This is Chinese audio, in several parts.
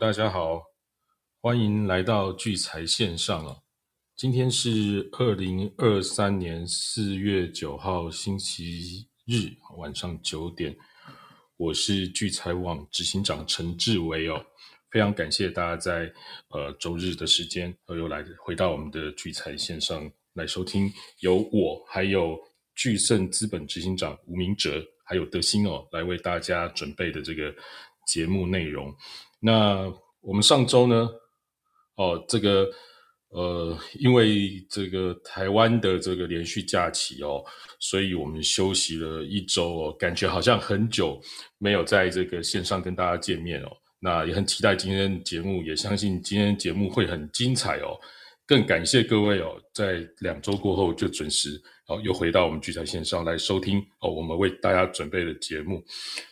大家好，欢迎来到聚财线上哦。今天是二零二三年四月九号星期日晚上九点，我是聚财网执行长陈志伟哦。非常感谢大家在呃周日的时间又来回到我们的聚财线上来收听，由我还有聚盛资本执行长吴明哲还有德兴哦来为大家准备的这个节目内容。那我们上周呢，哦这个呃因为这个台湾的这个连续假期哦，所以我们休息了一周哦，感觉好像很久没有在这个线上跟大家见面哦。那也很期待今天节目，也相信今天节目会很精彩哦。更感谢各位哦，在两周过后就准时哦，又回到我们聚财线上来收听哦，我们为大家准备的节目。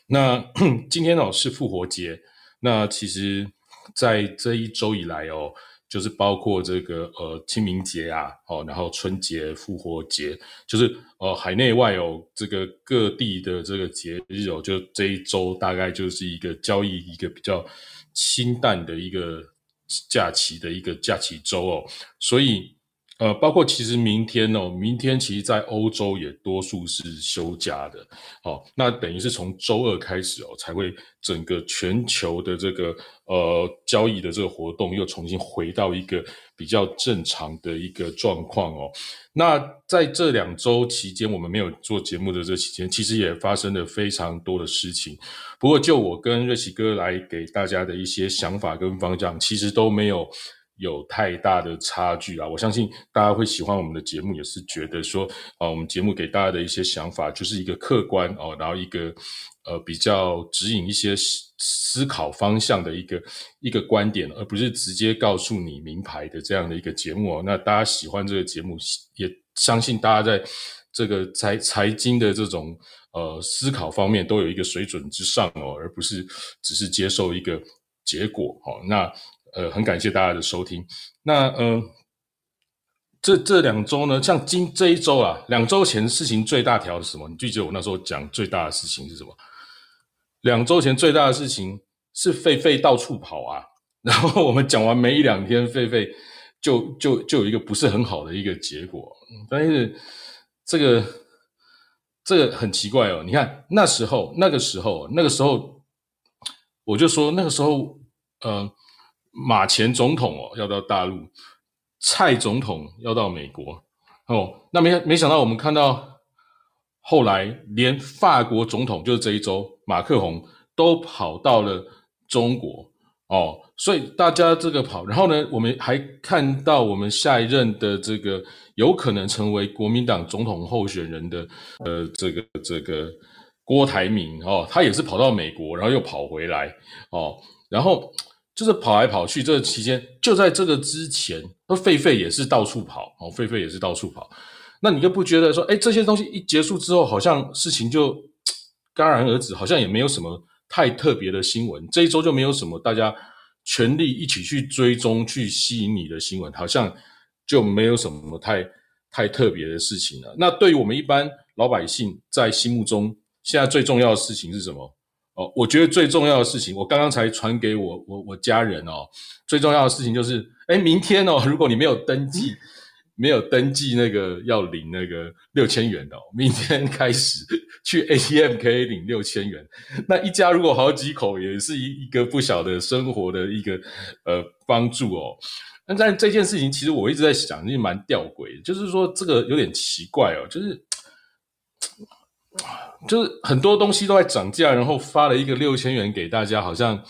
那 今天哦是复活节，那其实，在这一周以来哦。就是包括这个呃清明节啊，哦，然后春节、复活节，就是呃海内外哦这个各地的这个节日哦，就这一周大概就是一个交易一个比较清淡的一个假期的一个假期周哦，所以。呃，包括其实明天哦，明天其实，在欧洲也多数是休假的，哦，那等于是从周二开始哦，才会整个全球的这个呃交易的这个活动又重新回到一个比较正常的一个状况哦。那在这两周期间，我们没有做节目的这期间，其实也发生了非常多的事情。不过，就我跟瑞奇哥来给大家的一些想法跟方向，其实都没有。有太大的差距啊！我相信大家会喜欢我们的节目，也是觉得说，啊，我们节目给大家的一些想法，就是一个客观哦，然后一个呃比较指引一些思考方向的一个一个观点，而不是直接告诉你名牌的这样的一个节目哦。那大家喜欢这个节目，也相信大家在这个财财经的这种呃思考方面都有一个水准之上哦，而不是只是接受一个结果哦。那呃，很感谢大家的收听。那呃，这这两周呢，像今这一周啊，两周前事情最大条是什么？你记得我那时候讲最大的事情是什么？两周前最大的事情是狒狒到处跑啊。然后我们讲完没一两天，狒狒就就就有一个不是很好的一个结果。但是这个这个很奇怪哦。你看那时候那个时候那个时候，我就说那个时候，呃。马前总统哦要到大陆，蔡总统要到美国哦，那没没想到我们看到后来连法国总统就是这一周马克宏都跑到了中国哦，所以大家这个跑，然后呢，我们还看到我们下一任的这个有可能成为国民党总统候选人的呃这个这个郭台铭哦，他也是跑到美国，然后又跑回来哦，然后。就是跑来跑去，这个期间就在这个之前，那狒狒也是到处跑哦，狒狒也是到处跑。那你就不觉得说，哎，这些东西一结束之后，好像事情就戛然而止，好像也没有什么太特别的新闻。这一周就没有什么大家全力一起去追踪、去吸引你的新闻，好像就没有什么太太特别的事情了。那对于我们一般老百姓在心目中，现在最重要的事情是什么？哦，我觉得最重要的事情，我刚刚才传给我我我家人哦。最重要的事情就是，哎，明天哦，如果你没有登记，没有登记那个要领那个六千元的，明天开始去 ATM 可以领六千元。那一家如果好几口，也是一一个不小的生活的一个呃帮助哦。那但这件事情，其实我一直在想，也蛮吊诡，就是说这个有点奇怪哦，就是。就是很多东西都在涨价，然后发了一个六千元给大家，好像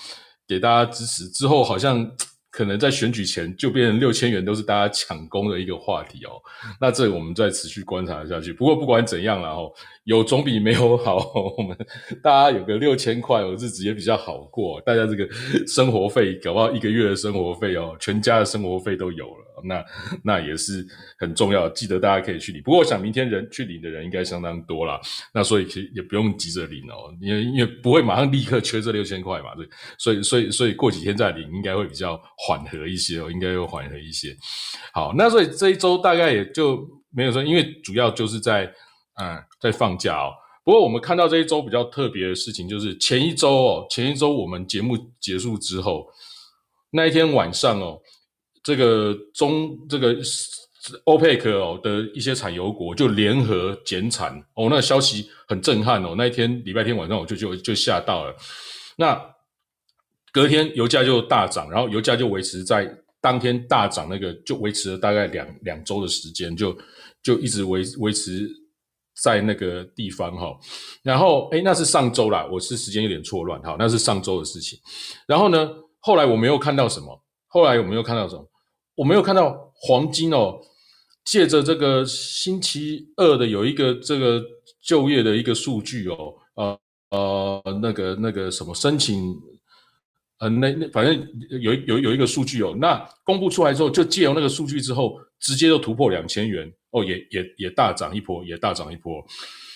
给大家支持。之后好像可能在选举前就变成六千元都是大家抢攻的一个话题哦。那这我们再持续观察下去。不过不管怎样了哦，有总比没有好。我们大家有个六千块，我日子也比较好过。大家这个生活费，搞不好一个月的生活费哦，全家的生活费都有了。那那也是很重要，记得大家可以去领。不过我想明天人去领的人应该相当多啦，那所以其实也不用急着领哦，因为因为不会马上立刻缺这六千块嘛，对，所以所以所以过几天再领应该会比较缓和一些哦，应该会缓和一些。好，那所以这一周大概也就没有说，因为主要就是在嗯在放假哦。不过我们看到这一周比较特别的事情，就是前一周哦，前一周我们节目结束之后。那一天晚上哦，这个中这个欧佩克哦的一些产油国就联合减产哦，那消息很震撼哦。那一天礼拜天晚上我就就就吓到了。那隔天油价就大涨，然后油价就维持在当天大涨那个，就维持了大概两两周的时间，就就一直维维持。在那个地方哈，然后哎，那是上周啦，我是时间有点错乱哈，那是上周的事情。然后呢，后来我没有看到什么，后来我没有看到什么，我没有看到黄金哦，借着这个星期二的有一个这个就业的一个数据哦，呃呃，那个那个什么申请。呃，那那反正有有有一个数据哦，那公布出来之后，就借由那个数据之后，直接就突破两千元哦，也也也大涨一波，也大涨一波。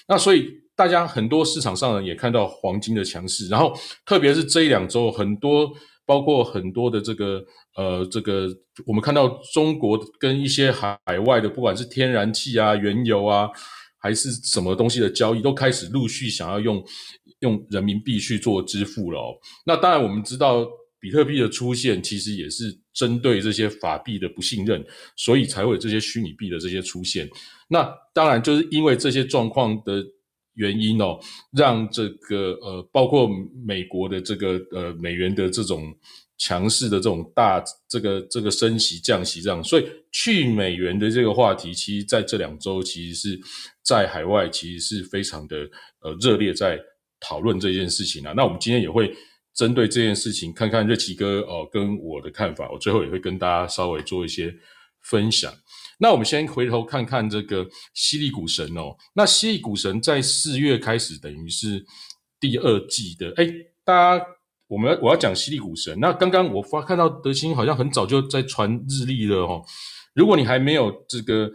那所以大家很多市场上人也看到黄金的强势，然后特别是这一两周，很多包括很多的这个呃这个，我们看到中国跟一些海外的，不管是天然气啊、原油啊，还是什么东西的交易，都开始陆续想要用。用人民币去做支付了哦。那当然，我们知道比特币的出现，其实也是针对这些法币的不信任，所以才会有这些虚拟币的这些出现。那当然，就是因为这些状况的原因哦，让这个呃，包括美国的这个呃美元的这种强势的这种大这个这个升息降息这样，所以去美元的这个话题，其实在这两周其实是在海外其实是非常的呃热烈在。讨论这件事情啊，那我们今天也会针对这件事情看看热奇哥哦跟我的看法，我最后也会跟大家稍微做一些分享。那我们先回头看看这个犀利股神哦，那犀利股神在四月开始，等于是第二季的。哎，大家，我们我要讲犀利股神。那刚刚我发看到德清好像很早就在传日历了哦，如果你还没有这个。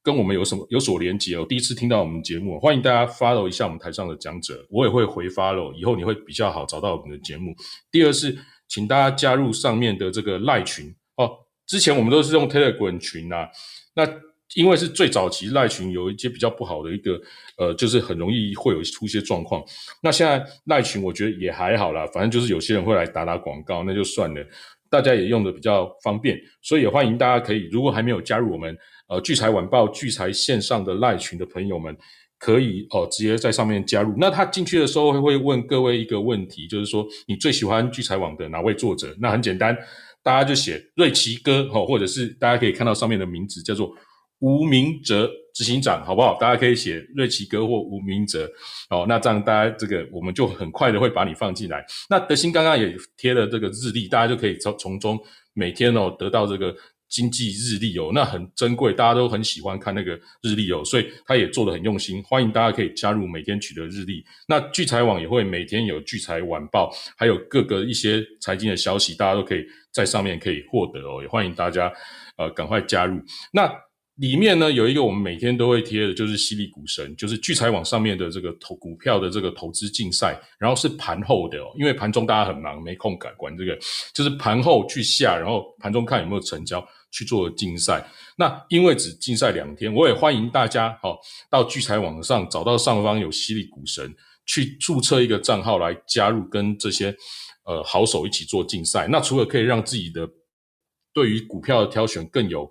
跟我们有什么有所连接哦？第一次听到我们节目，欢迎大家 follow 一下我们台上的讲者，我也会回 follow，以后你会比较好找到我们的节目。第二是，请大家加入上面的这个赖群哦。之前我们都是用 Telegram 群呐，那因为是最早期赖群有一些比较不好的一个呃，就是很容易会有出一些状况。那现在赖群我觉得也还好啦，反正就是有些人会来打打广告，那就算了，大家也用的比较方便，所以也欢迎大家可以，如果还没有加入我们。呃，聚财晚报聚财线上的赖群的朋友们，可以哦直接在上面加入。那他进去的时候会问各位一个问题，就是说你最喜欢聚财网的哪位作者？那很简单，大家就写瑞奇哥哦，或者是大家可以看到上面的名字叫做吴明哲执行长，好不好？大家可以写瑞奇哥或吴明哲哦。那这样大家这个我们就很快的会把你放进来。那德兴刚刚也贴了这个日历，大家就可以从从中每天哦得到这个。经济日历哦，那很珍贵，大家都很喜欢看那个日历哦，所以他也做的很用心。欢迎大家可以加入每天取得日历。那聚财网也会每天有聚财晚报，还有各个一些财经的消息，大家都可以在上面可以获得哦。也欢迎大家呃赶快加入。那里面呢有一个我们每天都会贴的，就是犀利股神，就是聚财网上面的这个投股票的这个投资竞赛，然后是盘后的哦，因为盘中大家很忙，没空管管这个，就是盘后去下，然后盘中看有没有成交。去做竞赛，那因为只竞赛两天，我也欢迎大家好到聚财网上找到上方有犀利股神，去注册一个账号来加入跟这些呃好手一起做竞赛。那除了可以让自己的对于股票的挑选更有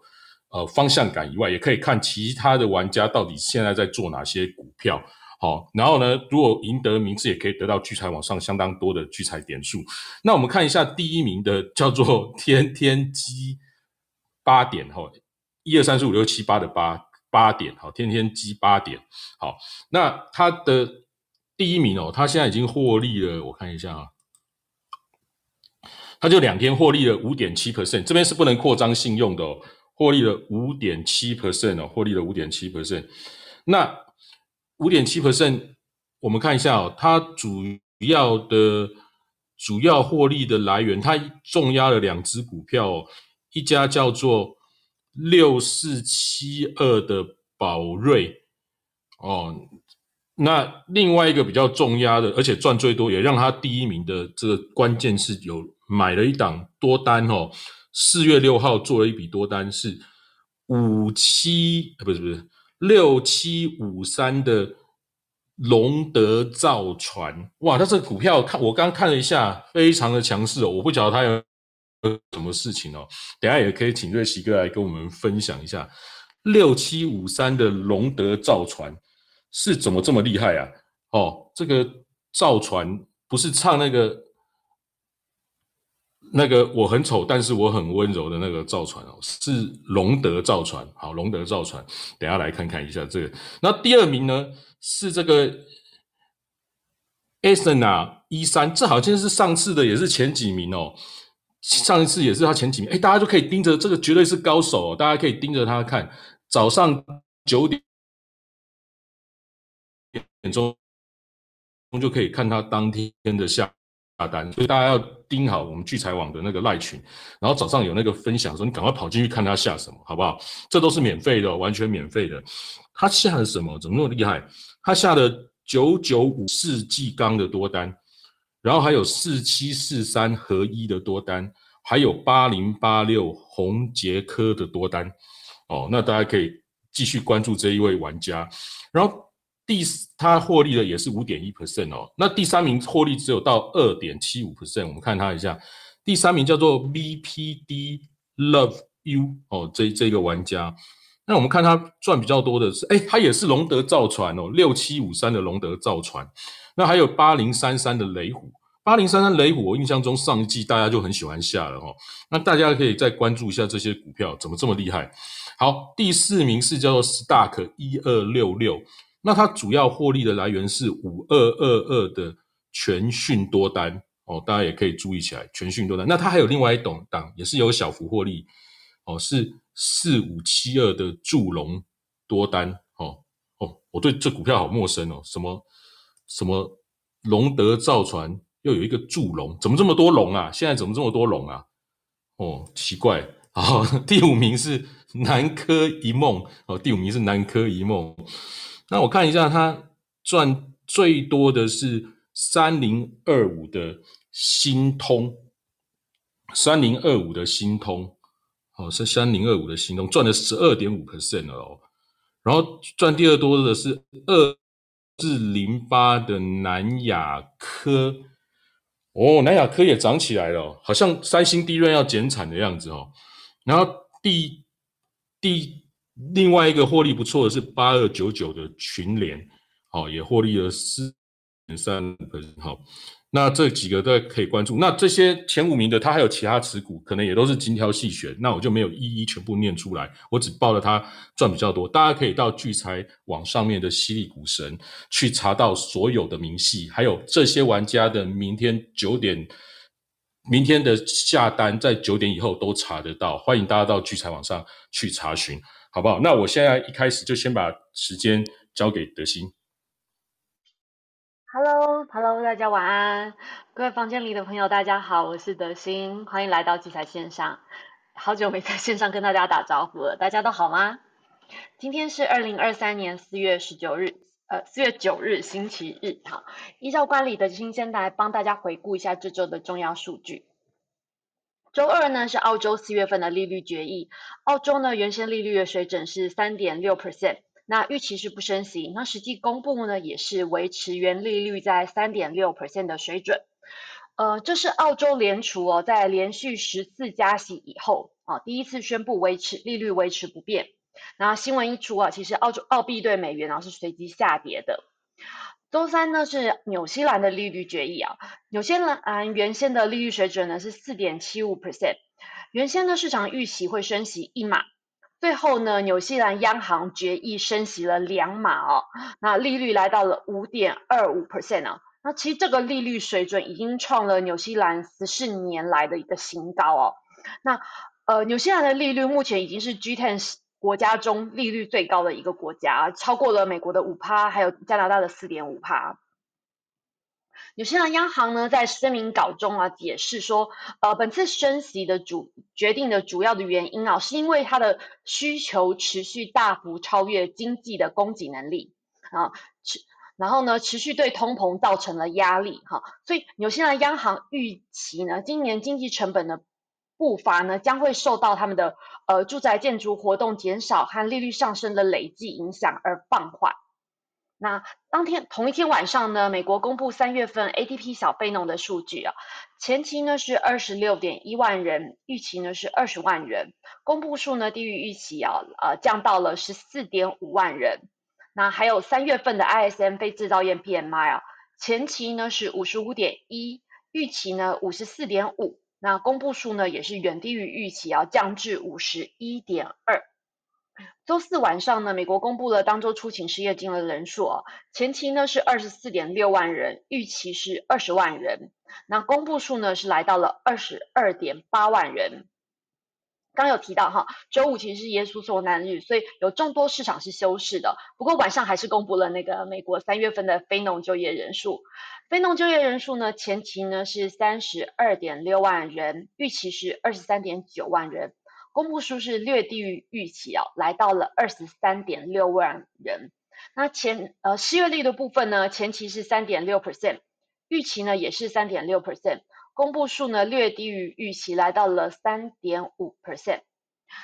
呃方向感以外，也可以看其他的玩家到底现在在做哪些股票。好，然后呢，如果赢得名次，也可以得到聚财网上相当多的聚财点数。那我们看一下第一名的叫做天天机。八点哈，一二三四五六七八的八八点哈，天天积八点好。那它的第一名哦，它现在已经获利了，我看一下啊，它就两天获利了五点七 percent，这边是不能扩张信用的哦，获利了五点七 percent 哦，获利了五点七 percent。那五点七 percent，我们看一下哦，它主要的主要获利的来源，它重压了两只股票。一家叫做六四七二的宝瑞哦，那另外一个比较重压的，而且赚最多，也让他第一名的这个关键是有买了一档多单哦。四月六号做了一笔多单，是五七不是不是六七五三的龙德造船哇，它这个股票看我刚看了一下，非常的强势哦，我不晓得它有。什么事情哦？等下也可以请瑞奇哥来跟我们分享一下，六七五三的龙德造船是怎么这么厉害啊？哦，这个造船不是唱那个那个我很丑，但是我很温柔的那个造船哦，是龙德造船。好，龙德造船，等下来看看一下这个。那第二名呢是这个 s n a 一三，这好像是上次的，也是前几名哦。上一次也是他前几名，哎，大家就可以盯着这个，绝对是高手哦，大家可以盯着他看。早上九点点钟就可以看他当天的下单，所以大家要盯好我们聚财网的那个赖群，然后早上有那个分享说，你赶快跑进去看他下什么，好不好？这都是免费的，完全免费的。他下了什么？怎么那么厉害？他下了九九五四季钢的多单。然后还有四七四三合一的多单，还有八零八六红杰科的多单，哦，那大家可以继续关注这一位玩家。然后第四他获利的也是五点一 percent 哦，那第三名获利只有到二点七五 percent。我们看他一下，第三名叫做 VPD Love You 哦，这这个玩家，那我们看他赚比较多的是，哎，他也是龙德造船哦，六七五三的龙德造船。那还有八零三三的雷虎，八零三三雷虎，我印象中上一季大家就很喜欢下了哈。那大家可以再关注一下这些股票怎么这么厉害。好，第四名是叫做 Stark 一二六六，那它主要获利的来源是五二二二的全讯多单哦，大家也可以注意起来，全讯多单。那它还有另外一档档也是有小幅获利哦，是四五七二的祝龙多单哦哦，我对这股票好陌生哦，什么？什么龙德造船又有一个祝龙，怎么这么多龙啊？现在怎么这么多龙啊？哦，奇怪啊！第五名是南柯一梦哦，第五名是南柯一梦。那我看一下，它赚最多的是三零二五的新通，三零二五的新通哦，是三零二五的新通赚了十二点五 percent 了哦。然后赚第二多的是二。是零八的南亚科哦，南亚科也涨起来了，好像三星低润要减产的样子哦。然后第第另外一个获利不错的是八二九九的群联，哦，也获利了四点三分，好。那这几个都可以关注。那这些前五名的，他还有其他持股，可能也都是精挑细选。那我就没有一一全部念出来，我只报了他赚比较多。大家可以到聚财网上面的犀利股神去查到所有的明细，还有这些玩家的明天九点，明天的下单在九点以后都查得到。欢迎大家到聚财网上去查询，好不好？那我现在一开始就先把时间交给德兴。Hello，Hello，大家晚安，各位房间里的朋友，大家好，我是德心，欢迎来到聚财线上，好久没在线上跟大家打招呼了，大家都好吗？今天是二零二三年四月十九日，呃，四月九日星期日，好，依照惯例，德心先来帮大家回顾一下这周的重要数据。周二呢是澳洲四月份的利率决议，澳洲呢原先利率的水准是三点六 percent。那预期是不升息，那实际公布呢也是维持原利率在三点六 percent 的水准。呃，这是澳洲联储哦，在连续十次加息以后啊，第一次宣布维持利率维持不变。那新闻一出啊，其实澳洲澳币对美元啊是随即下跌的。周三呢是纽西兰的利率决议啊，纽西兰原先的利率水准呢是四点七五 percent，原先呢市场预期会升息一码。最后呢，纽西兰央行决议升息了两码哦，那利率来到了五点二五 percent 啊，那其实这个利率水准已经创了纽西兰十四年来的一个新高哦。那呃，纽西兰的利率目前已经是 G ten 国家中利率最高的一个国家，超过了美国的五趴，还有加拿大的四点五趴。纽西兰央行呢在声明稿中啊解释说，呃，本次升息的主决定的主要的原因啊，是因为它的需求持续大幅超越经济的供给能力啊，持然后呢持续对通膨造成了压力哈，所以纽西兰央行预期呢，今年经济成本呢步伐呢将会受到他们的呃住宅建筑活动减少和利率上升的累计影响而放缓。那当天同一天晚上呢，美国公布三月份 ADP 小非农的数据啊，前期呢是二十六点一万人，预期呢是二十万人，公布数呢低于预期啊，呃降到了十四点五万人。那还有三月份的 ISM 非制造业 PMI 啊，前期呢是五十五点一，预期呢五十四点五，那公布数呢也是远低于预期，要降至五十一点二。周四晚上呢，美国公布了当周出勤失业金的人数，前期呢是二十四点六万人，预期是二十万人。那公布数呢是来到了二十二点八万人。刚有提到哈，周五其实是耶稣受难日，所以有众多市场是休市的。不过晚上还是公布了那个美国三月份的非农就业人数，非农就业人数呢前期呢是三十二点六万人，预期是二十三点九万人。公布数是略低于预期啊，来到了二十三点六万人。那前呃失业率的部分呢，前期是三点六 percent，预期呢也是三点六 percent。公布数呢略低于预期，来到了三点五 percent。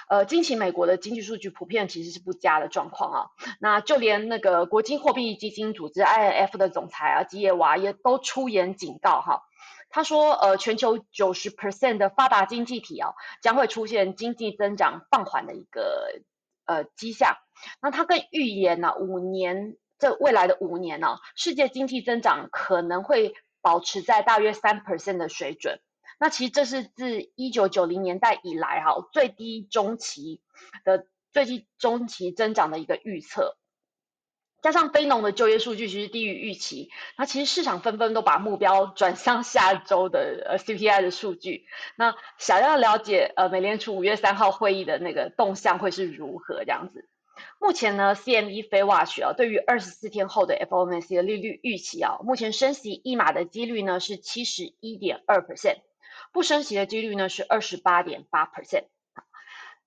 呃，近期美国的经济数据普遍其实是不佳的状况啊。那就连那个国际货币基金组织 IMF 的总裁啊吉耶娃也都出言警告哈。他说，呃，全球九十 percent 的发达经济体啊，将会出现经济增长放缓的一个呃迹象。那他更预言呢，五年这未来的五年呢，世界经济增长可能会保持在大约三 percent 的水准。那其实这是自一九九零年代以来哈最低中期的最低中期增长的一个预测。加上非农的就业数据其实低于预期，那其实市场纷纷都把目标转向下周的呃 CPI 的数据。那想要了解呃美联储五月三号会议的那个动向会是如何这样子？目前呢，CME f Watch 啊对于二十四天后的 FOMC 的利率预期啊，目前升息一码的几率呢是七十一点二 percent，不升息的几率呢是二十八点八 percent。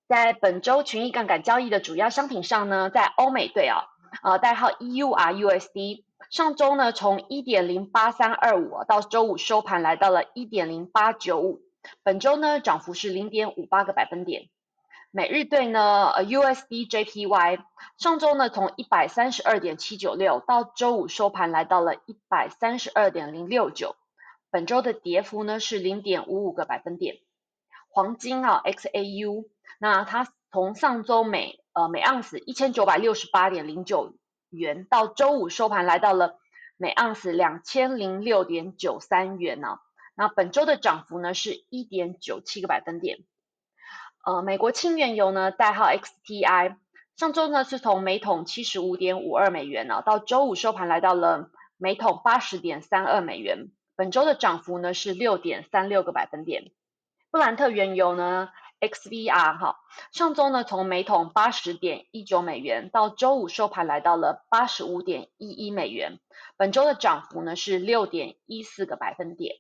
在本周群益杠杆交易的主要商品上呢，在欧美对啊。呃，代号 EURUSD，上周呢从一点零八三二五到周五收盘来到了一点零八九五，本周呢涨幅是零点五八个百分点。每日对呢，USDJPY，上周呢从一百三十二点七九六到周五收盘来到了一百三十二点零六九，本周的跌幅呢是零点五五个百分点。黄金啊 XAU，那它从上周每呃，每盎司一千九百六十八点零九元，到周五收盘来到了每盎司两千零六点九三元呢。那本周的涨幅呢是一点九七个百分点。呃，美国轻原油呢，代号 XTI，上周呢是从每桶七十五点五二美元呢，到周五收盘来到了每桶八十点三二美元，本周的涨幅呢是六点三六个百分点。布兰特原油呢？XVR 哈，上周呢从每桶八十点一九美元到周五收盘来到了八十五点一一美元，本周的涨幅呢是六点一四个百分点。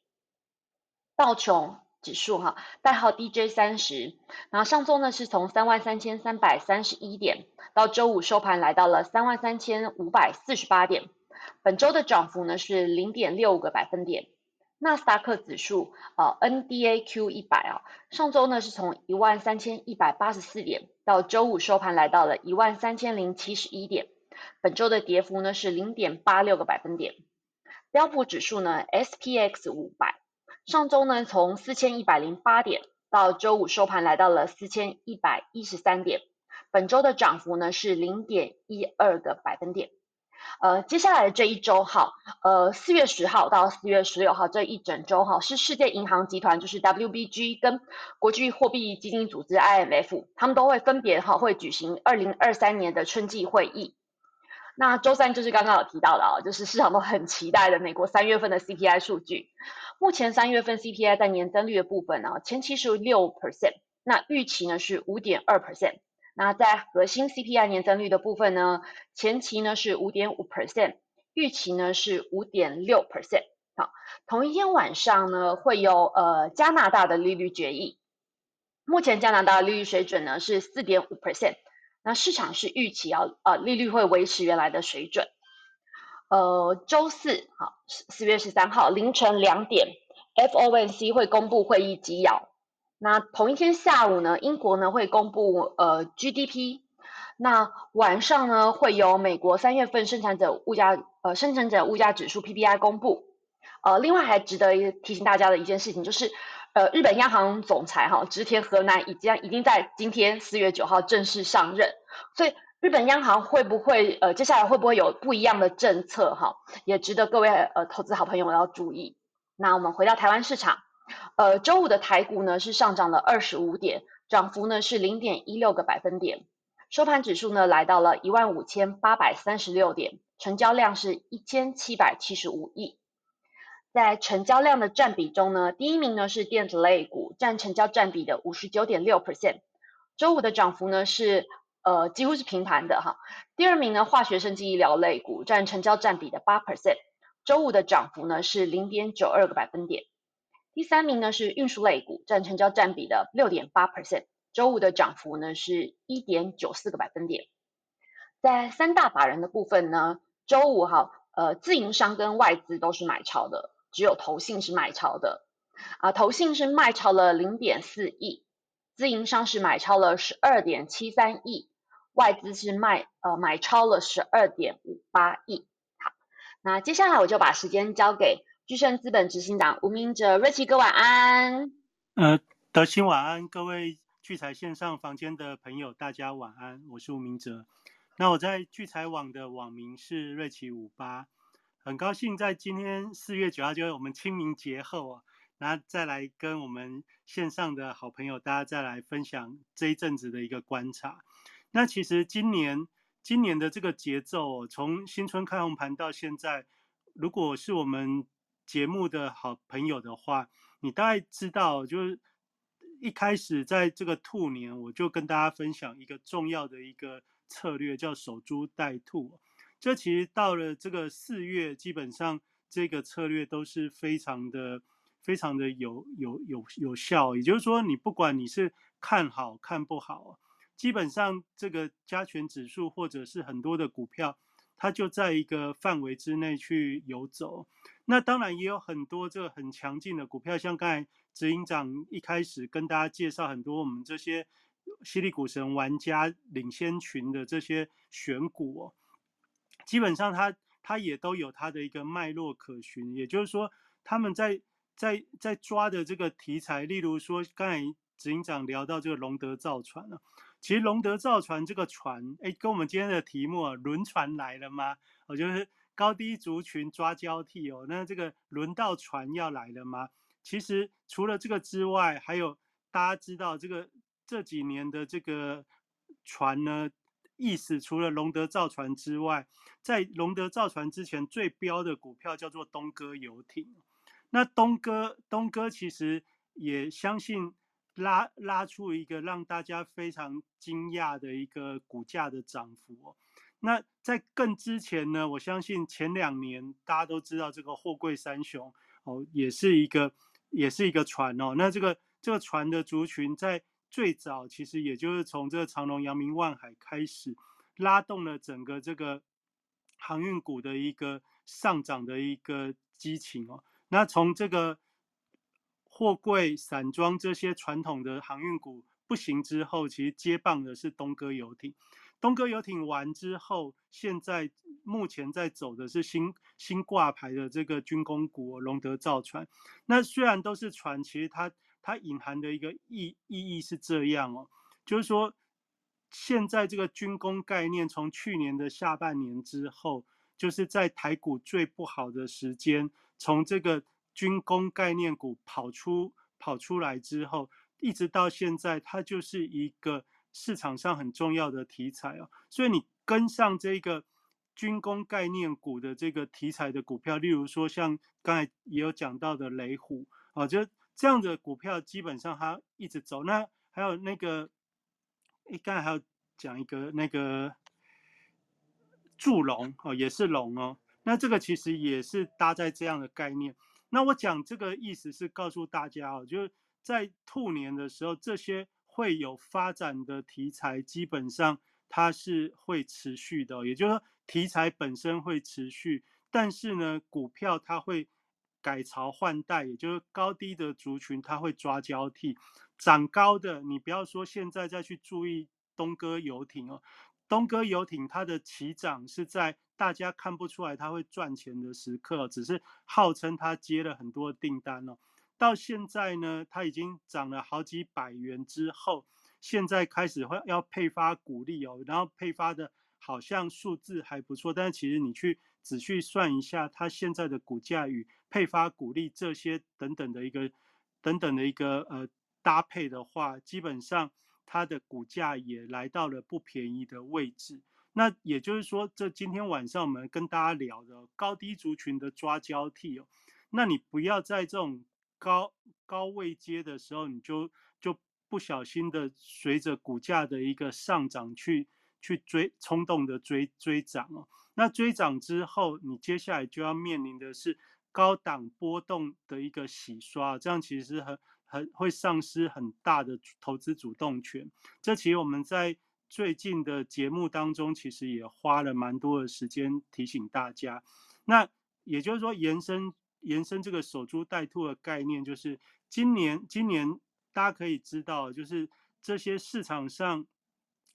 道琼指数哈，代号 DJ 三十，然后上周呢是从三万三千三百三十一点到周五收盘来到了三万三千五百四十八点，本周的涨幅呢是零点六个百分点。纳斯达克指数啊，NDAQ 一百啊，上周呢是从一万三千一百八十四点到周五收盘来到了一万三千零七十一点，本周的跌幅呢是零点八六个百分点。标普指数呢，SPX 五百，上周呢从四千一百零八点到周五收盘来到了四千一百一十三点，本周的涨幅呢是零点一二个百分点。呃，接下来的这一周哈，呃，四月十号到四月十六号这一整周哈，是世界银行集团，就是 WBG 跟国际货币基金组织 IMF，他们都会分别哈会举行二零二三年的春季会议。那周三就是刚刚有提到的啊，就是市场都很期待的美国三月份的 CPI 数据。目前三月份 CPI 在年增率的部分呢，前期是六 percent，那预期呢是五点二 percent。那在核心 CPI 年增率的部分呢，前期呢是五点五 percent，预期呢是五点六 percent。好，同一天晚上呢会有呃加拿大的利率决议，目前加拿大的利率水准呢是四点五 percent，那市场是预期要呃利率会维持原来的水准。呃，周四好四月十三号凌晨两点，FOMC 会公布会议纪要。那同一天下午呢，英国呢会公布呃 GDP，那晚上呢，会有美国三月份生产者物价呃生产者物价指数 PPI 公布。呃，另外还值得提醒大家的一件事情就是，呃，日本央行总裁哈植田和男已经已经在今天四月九号正式上任，所以日本央行会不会呃接下来会不会有不一样的政策哈，也值得各位呃投资好朋友要注意。那我们回到台湾市场，呃，周五的台股呢是上涨了二十五点，涨幅呢是零点一六个百分点。收盘指数呢来到了一万五千八百三十六点，成交量是一千七百七十五亿。在成交量的占比中呢，第一名呢是电子类股，占成交占比的五十九点六 percent。周五的涨幅呢是呃几乎是平盘的哈。第二名呢化学生技医疗类股，占成交占比的八 percent，周五的涨幅呢是零点九二个百分点。第三名呢是运输类股，占成交占比的六点八 percent。周五的涨幅呢是一点九四个百分点，在三大法人的部分呢，周五哈，呃，自营商跟外资都是买超的，只有投信是买超的，啊，投信是卖超了零点四亿，自营商是买超了十二点七三亿，外资是卖呃买超了十二点五八亿。好，那接下来我就把时间交给巨盛资本执行长吴明哲，瑞奇哥晚安。呃，德清晚安，各位。聚财线上房间的朋友，大家晚安，我是吴明哲。那我在聚财网的网名是瑞奇五八，很高兴在今天四月九号，就是我们清明节后啊，那再来跟我们线上的好朋友，大家再来分享这一阵子的一个观察。那其实今年今年的这个节奏，从新春开红盘到现在，如果是我们节目的好朋友的话，你大概知道就是。一开始在这个兔年，我就跟大家分享一个重要的一个策略，叫守株待兔。这其实到了这个四月，基本上这个策略都是非常的、非常的有有有有效。也就是说，你不管你是看好看不好，基本上这个加权指数或者是很多的股票，它就在一个范围之内去游走。那当然也有很多这个很强劲的股票，像刚才。执行长一开始跟大家介绍很多我们这些犀利股神玩家领先群的这些选股哦，基本上它它也都有它的一个脉络可循，也就是说他们在在在抓的这个题材，例如说刚才执行长聊到这个龙德造船了，其实龙德造船这个船，哎，跟我们今天的题目啊轮船来了吗？我就是高低族群抓交替哦，那这个轮到船要来了吗？其实除了这个之外，还有大家知道这个这几年的这个船呢，意思除了龙德造船之外，在龙德造船之前最标的股票叫做东哥游艇。那东哥东哥其实也相信拉拉出一个让大家非常惊讶的一个股价的涨幅。那在更之前呢，我相信前两年大家都知道这个货柜三雄哦，也是一个。也是一个船哦，那这个这个船的族群在最早其实也就是从这个长隆、阳明、万海开始拉动了整个这个航运股的一个上涨的一个激情哦。那从这个货柜、散装这些传统的航运股不行之后，其实接棒的是东哥游艇。东哥游艇完之后，现在目前在走的是新新挂牌的这个军工股，龙德造船。那虽然都是船，其实它它隐含的一个意意义是这样哦，就是说现在这个军工概念，从去年的下半年之后，就是在台股最不好的时间，从这个军工概念股跑出跑出来之后，一直到现在，它就是一个。市场上很重要的题材哦，所以你跟上这个军工概念股的这个题材的股票，例如说像刚才也有讲到的雷虎哦，就这样的股票基本上它一直走。那还有那个，诶，刚还要讲一个那个祝龙哦，也是龙哦。那这个其实也是搭在这样的概念。那我讲这个意思是告诉大家哦，就是在兔年的时候这些。会有发展的题材，基本上它是会持续的，也就是说题材本身会持续，但是呢，股票它会改朝换代，也就是高低的族群它会抓交替，涨高的你不要说现在再去注意东哥游艇哦，东哥游艇它的起涨是在大家看不出来它会赚钱的时刻，只是号称它接了很多订单哦。到现在呢，它已经涨了好几百元之后，现在开始会要配发股利哦，然后配发的好像数字还不错，但是其实你去仔细算一下，它现在的股价与配发股利这些等等的一个等等的一个呃搭配的话，基本上它的股价也来到了不便宜的位置。那也就是说，这今天晚上我们跟大家聊的高低族群的抓交替哦，那你不要在这种。高高位接的时候，你就就不小心的随着股价的一个上涨去去追冲动的追追涨哦。那追涨之后，你接下来就要面临的是高档波动的一个洗刷，这样其实很很会丧失很大的投资主动权。这其实我们在最近的节目当中，其实也花了蛮多的时间提醒大家。那也就是说，延伸。延伸这个守株待兔的概念，就是今年今年大家可以知道，就是这些市场上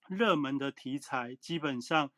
热门的题材，基本上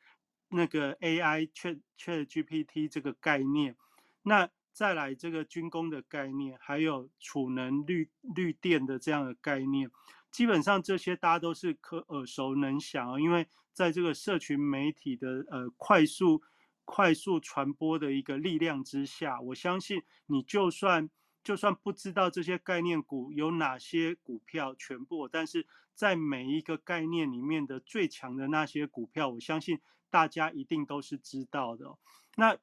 那个 AI Chat Chat GPT 这个概念，那再来这个军工的概念，还有储能绿绿电的这样的概念，基本上这些大家都是可耳熟能详，因为在这个社群媒体的呃快速。快速传播的一个力量之下，我相信你就算就算不知道这些概念股有哪些股票全部，但是在每一个概念里面的最强的那些股票，我相信大家一定都是知道的。那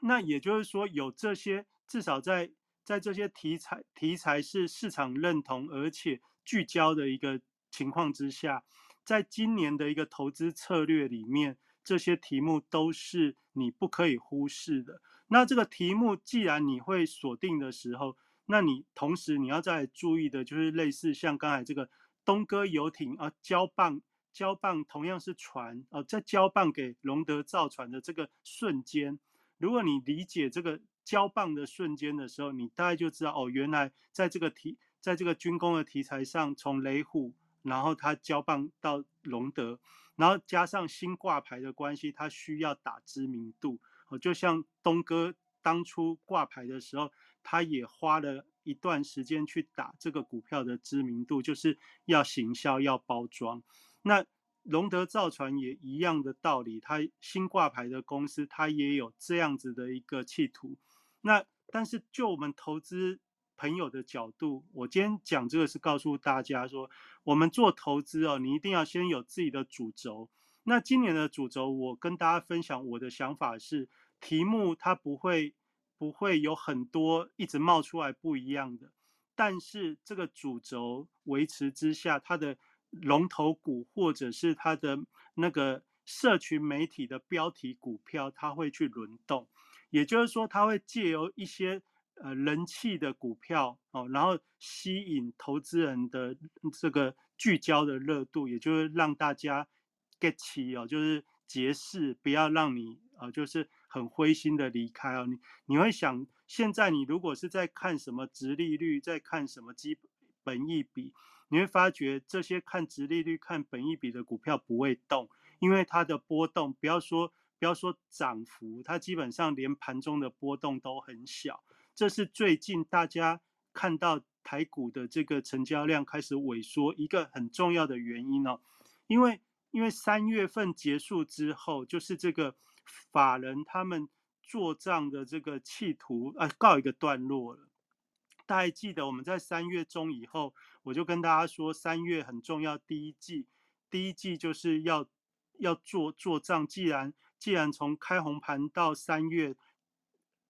那也就是说，有这些至少在在这些题材题材是市场认同而且聚焦的一个情况之下，在今年的一个投资策略里面。这些题目都是你不可以忽视的。那这个题目既然你会锁定的时候，那你同时你要再注意的就是类似像刚才这个东哥游艇啊，交棒交棒同样是船啊，在交棒给隆德造船的这个瞬间，如果你理解这个交棒的瞬间的时候，你大概就知道哦，原来在这个题在这个军工的题材上，从雷虎，然后他交棒到隆德。然后加上新挂牌的关系，它需要打知名度哦。就像东哥当初挂牌的时候，他也花了一段时间去打这个股票的知名度，就是要行销、要包装。那隆德造船也一样的道理，它新挂牌的公司，它也有这样子的一个企图。那但是就我们投资。朋友的角度，我今天讲这个是告诉大家说，我们做投资哦，你一定要先有自己的主轴。那今年的主轴，我跟大家分享我的想法是，题目它不会不会有很多一直冒出来不一样的，但是这个主轴维持之下，它的龙头股或者是它的那个社群媒体的标题股票，它会去轮动，也就是说，它会借由一些。呃，人气的股票哦，然后吸引投资人的这个聚焦的热度，也就是让大家 get 起哦，就是结识，不要让你啊，就是很灰心的离开哦。你你会想，现在你如果是在看什么直利率，在看什么基本益比，你会发觉这些看直利率、看本益比的股票不会动，因为它的波动，不要说不要说涨幅，它基本上连盘中的波动都很小。这是最近大家看到台股的这个成交量开始萎缩一个很重要的原因哦，因为因为三月份结束之后，就是这个法人他们做账的这个企图啊告一个段落了。大家记得我们在三月中以后，我就跟大家说三月很重要，第一季第一季就是要要做做账。既然既然从开红盘到三月。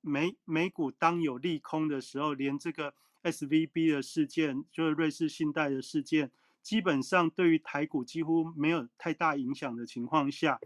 美美股当有利空的时候，连这个 S V B 的事件，就是瑞士信贷的事件，基本上对于台股几乎没有太大影响的情况下，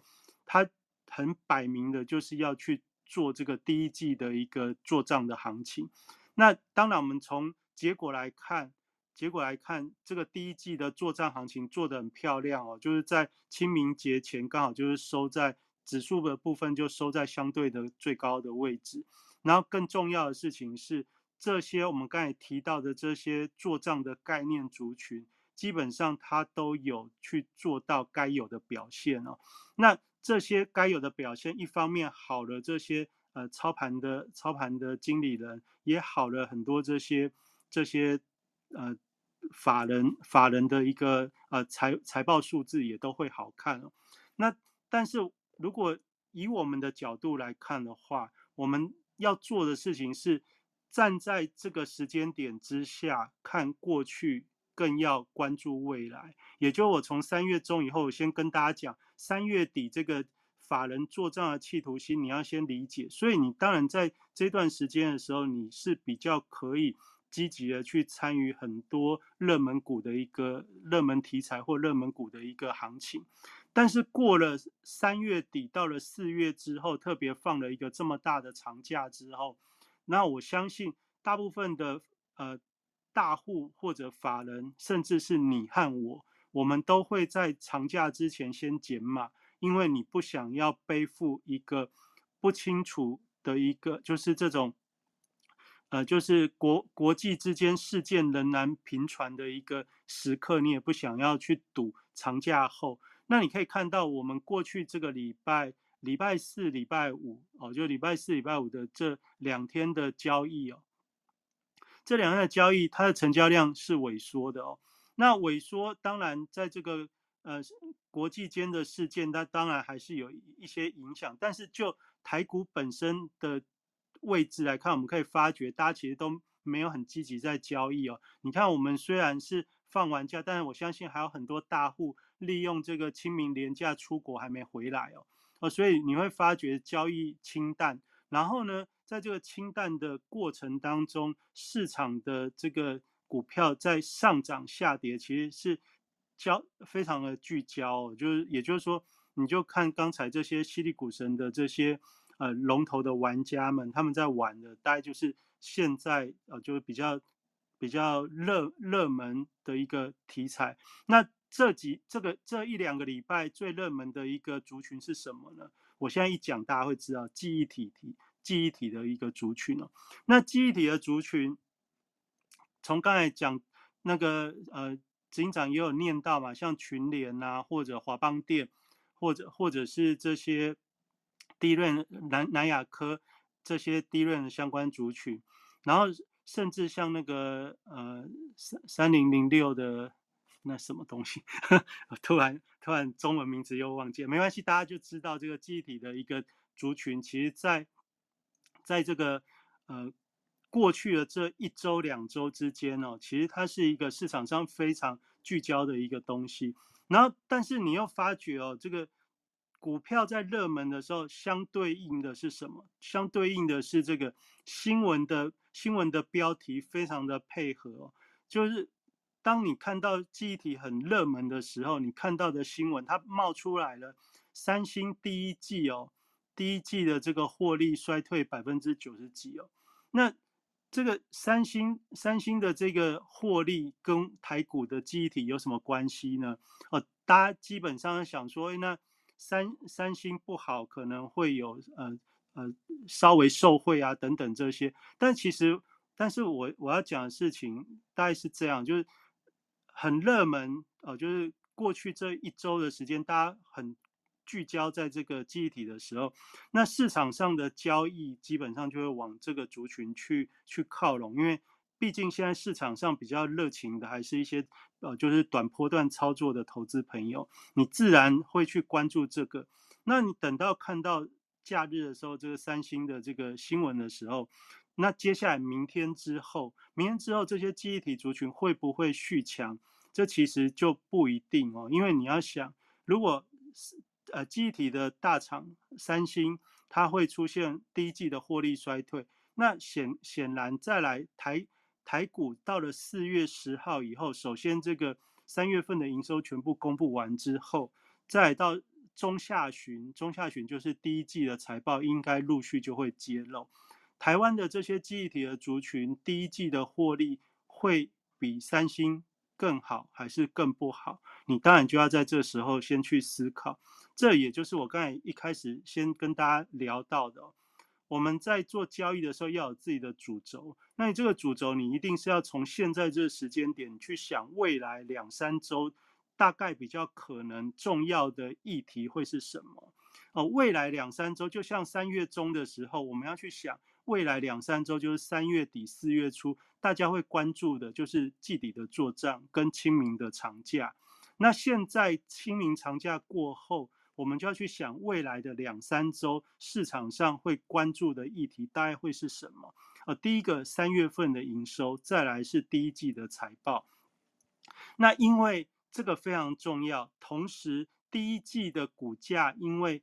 它很摆明的就是要去做这个第一季的一个做账的行情。那当然，我们从结果来看，结果来看，这个第一季的做账行情做得很漂亮哦，就是在清明节前刚好就是收在。指数的部分就收在相对的最高的位置，然后更重要的事情是，这些我们刚才提到的这些做账的概念族群，基本上它都有去做到该有的表现哦。那这些该有的表现，一方面好了，这些呃操盘的操盘的经理人也好了很多，这些这些呃法人法人的一个呃财财报数字也都会好看。那但是如果以我们的角度来看的话，我们要做的事情是站在这个时间点之下看过去，更要关注未来。也就我从三月中以后，先跟大家讲，三月底这个法人做账的企图心，你要先理解。所以你当然在这段时间的时候，你是比较可以积极的去参与很多热门股的一个热门题材或热门股的一个行情。但是过了三月底，到了四月之后，特别放了一个这么大的长假之后，那我相信大部分的呃大户或者法人，甚至是你和我，我们都会在长假之前先减码，因为你不想要背负一个不清楚的一个，就是这种呃，就是国国际之间事件仍然频传的一个时刻，你也不想要去赌长假后。那你可以看到，我们过去这个礼拜，礼拜四、礼拜五，哦，就礼拜四、礼拜五的这两天的交易哦，这两样的交易，它的成交量是萎缩的哦。那萎缩，当然在这个呃国际间的事件，它当然还是有一些影响。但是就台股本身的位置来看，我们可以发觉，大家其实都没有很积极在交易哦。你看，我们虽然是放完假，但是我相信还有很多大户。利用这个清明廉假出国还没回来哦，哦，所以你会发觉交易清淡。然后呢，在这个清淡的过程当中，市场的这个股票在上涨下跌，其实是焦非常的聚焦。就是也就是说，你就看刚才这些犀利股神的这些呃龙头的玩家们，他们在玩的大概就是现在呃就是比较比较热热门的一个题材。那这几这个这一两个礼拜最热门的一个族群是什么呢？我现在一讲，大家会知道记忆体体记忆体的一个族群哦。那记忆体的族群，从刚才讲那个呃，警长也有念到嘛，像群联啊，或者华邦电，或者或者是这些低润南南亚科这些低润的相关族群，然后甚至像那个呃三三零零六的。那什么东西？突然突然中文名字又忘记了，没关系，大家就知道这个记忆体的一个族群，其实在在这个呃过去的这一周两周之间哦，其实它是一个市场上非常聚焦的一个东西。然后，但是你又发觉哦，这个股票在热门的时候，相对应的是什么？相对应的是这个新闻的新闻的标题非常的配合，就是。当你看到记忆体很热门的时候，你看到的新闻它冒出来了，三星第一季哦，第一季的这个获利衰退百分之九十几哦，那这个三星三星的这个获利跟台股的记忆体有什么关系呢？哦，大家基本上想说，那三三星不好，可能会有呃呃稍微受贿啊等等这些，但其实，但是我我要讲的事情大概是这样，就是。很热门哦，就是过去这一周的时间，大家很聚焦在这个记忆体的时候，那市场上的交易基本上就会往这个族群去去靠拢，因为毕竟现在市场上比较热情的还是一些呃，就是短波段操作的投资朋友，你自然会去关注这个。那你等到看到假日的时候，这个三星的这个新闻的时候。那接下来明天之后，明天之后这些记忆体族群会不会续强？这其实就不一定哦，因为你要想，如果呃记忆体的大厂三星它会出现第一季的获利衰退，那显显然再来台台股到了四月十号以后，首先这个三月份的营收全部公布完之后，再到中下旬，中下旬就是第一季的财报应该陆续就会揭露。台湾的这些记忆体的族群，第一季的获利会比三星更好，还是更不好？你当然就要在这时候先去思考。这也就是我刚才一开始先跟大家聊到的。我们在做交易的时候要有自己的主轴。那你这个主轴，你一定是要从现在这个时间点去想未来两三周大概比较可能重要的议题会是什么？哦，未来两三周，就像三月中的时候，我们要去想未来两三周，就是三月底四月初，大家会关注的就是季底的做账跟清明的长假。那现在清明长假过后。我们就要去想未来的两三周市场上会关注的议题大概会是什么？呃，第一个三月份的营收，再来是第一季的财报。那因为这个非常重要，同时第一季的股价因为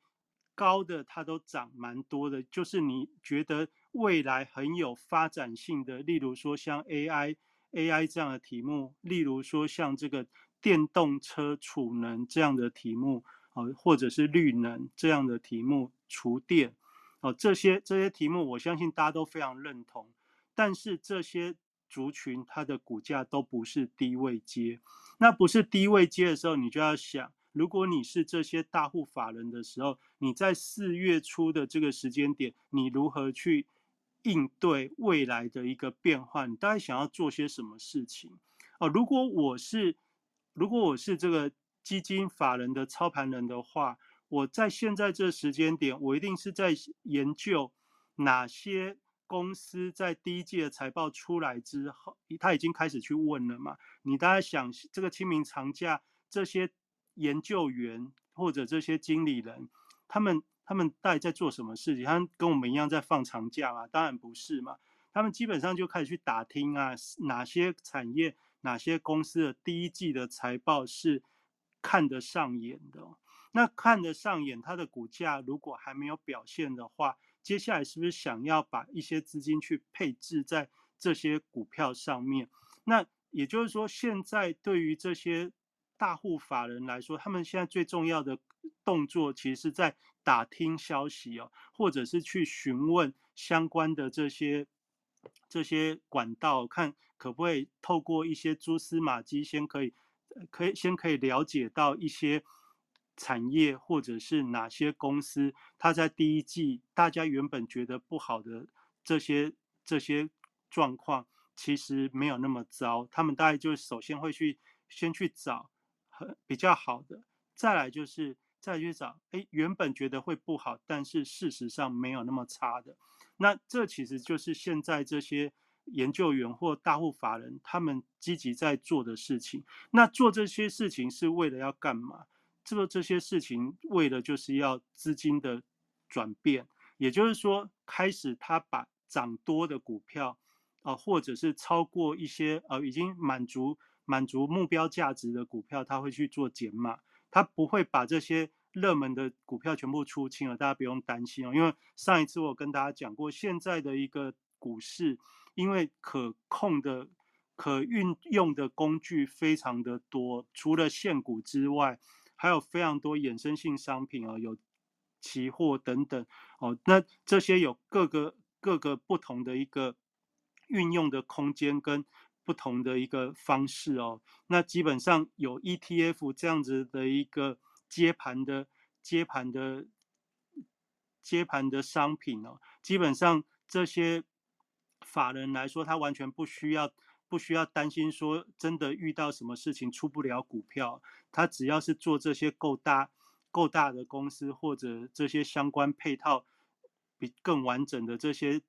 高的它都涨蛮多的，就是你觉得未来很有发展性的，例如说像 AI、AI 这样的题目，例如说像这个电动车储能这样的题目。哦，或者是绿能这样的题目，厨电，哦，这些这些题目，我相信大家都非常认同。但是这些族群它的股价都不是低位接，那不是低位接的时候，你就要想，如果你是这些大户法人的时候，你在四月初的这个时间点，你如何去应对未来的一个变化？你大概想要做些什么事情？哦，如果我是，如果我是这个。基金法人的操盘人的话，我在现在这时间点，我一定是在研究哪些公司在第一季的财报出来之后，他已经开始去问了嘛？你大家想，这个清明长假，这些研究员或者这些经理人，他们他们到底在做什么事情？他们跟我们一样在放长假吗？当然不是嘛。他们基本上就开始去打听啊，哪些产业、哪些公司的第一季的财报是。看得上眼的，那看得上眼，它的股价如果还没有表现的话，接下来是不是想要把一些资金去配置在这些股票上面？那也就是说，现在对于这些大户法人来说，他们现在最重要的动作，其实是在打听消息哦，或者是去询问相关的这些这些管道，看可不可以透过一些蛛丝马迹，先可以。可以先可以了解到一些产业或者是哪些公司，它在第一季大家原本觉得不好的这些这些状况，其实没有那么糟。他们大概就首先会去先去找很比较好的，再来就是再去找哎原本觉得会不好，但是事实上没有那么差的。那这其实就是现在这些。研究员或大户法人，他们积极在做的事情。那做这些事情是为了要干嘛？做这些事情为了就是要资金的转变，也就是说，开始他把涨多的股票啊，或者是超过一些呃已经满足满足目标价值的股票，他会去做减码。他不会把这些热门的股票全部出清了，大家不用担心哦。因为上一次我跟大家讲过，现在的一个股市。因为可控的、可运用的工具非常的多，除了现股之外，还有非常多衍生性商品哦，有期货等等哦。那这些有各个各个不同的一个运用的空间跟不同的一个方式哦。那基本上有 ETF 这样子的一个接盘的接盘的接盘的商品哦，基本上这些。法人来说，他完全不需要不需要担心说真的遇到什么事情出不了股票。他只要是做这些够大够大的公司，或者这些相关配套比更完整的这些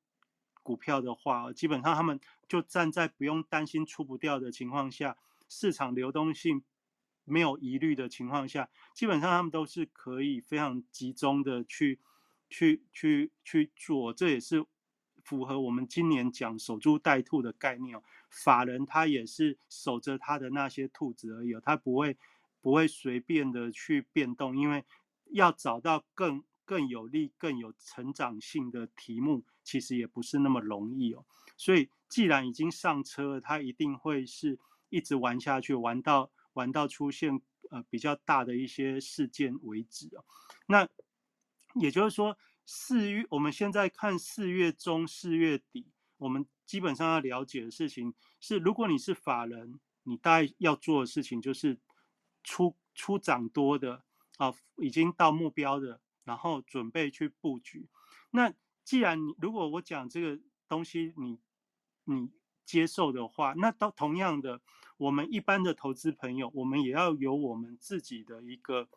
股票的话，基本上他们就站在不用担心出不掉的情况下，市场流动性没有疑虑的情况下，基本上他们都是可以非常集中的去去去去做。这也是。符合我们今年讲守株待兔的概念哦，法人他也是守着他的那些兔子而已，他不会不会随便的去变动，因为要找到更更有利、更有成长性的题目，其实也不是那么容易哦。所以既然已经上车了，他一定会是一直玩下去，玩到玩到出现呃比较大的一些事件为止哦。那也就是说。四月，我们现在看四月中、四月底，我们基本上要了解的事情是：如果你是法人，你大概要做的事情就是出出涨多的啊，已经到目标的，然后准备去布局。那既然你如果我讲这个东西，你你接受的话，那到同样的，我们一般的投资朋友，我们也要有我们自己的一个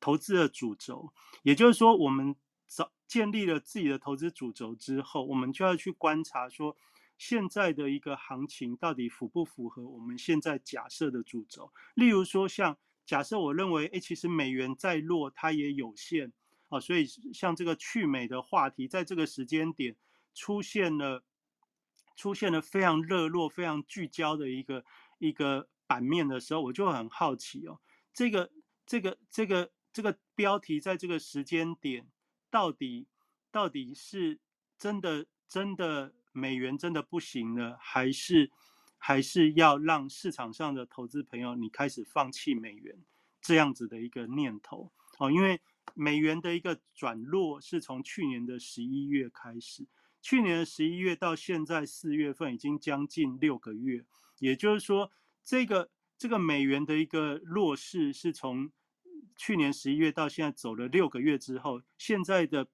投资的主轴。也就是说，我们早建立了自己的投资主轴之后，我们就要去观察说，现在的一个行情到底符不符合我们现在假设的主轴。例如说，像假设我认为，哎，其实美元再弱，它也有限。啊，所以像这个去美的话题，在这个时间点出现了，出现了非常热络、非常聚焦的一个一个版面的时候，我就很好奇哦，这个这个这个这个标题在这个时间点，到底到底是真的真的美元真的不行了，还是还是要让市场上的投资朋友你开始放弃美元这样子的一个念头哦，因为。美元的一个转弱是从去年的十一月开始，去年的十一月到现在四月份已经将近六个月，也就是说，这个这个美元的一个弱势是从去年十一月到现在走了六个月之后，现在的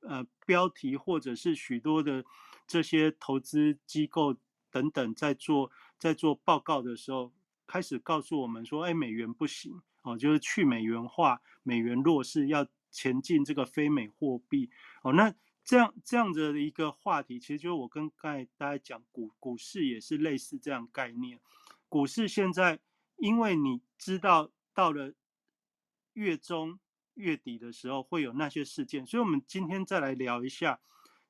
呃标题或者是许多的这些投资机构等等在做在做报告的时候，开始告诉我们说，哎，美元不行。哦，就是去美元化，美元弱势，要前进这个非美货币。哦，那这样这样子的一个话题，其实就是我跟刚才大家讲股股市也是类似这样概念。股市现在，因为你知道到了月中月底的时候会有那些事件，所以我们今天再来聊一下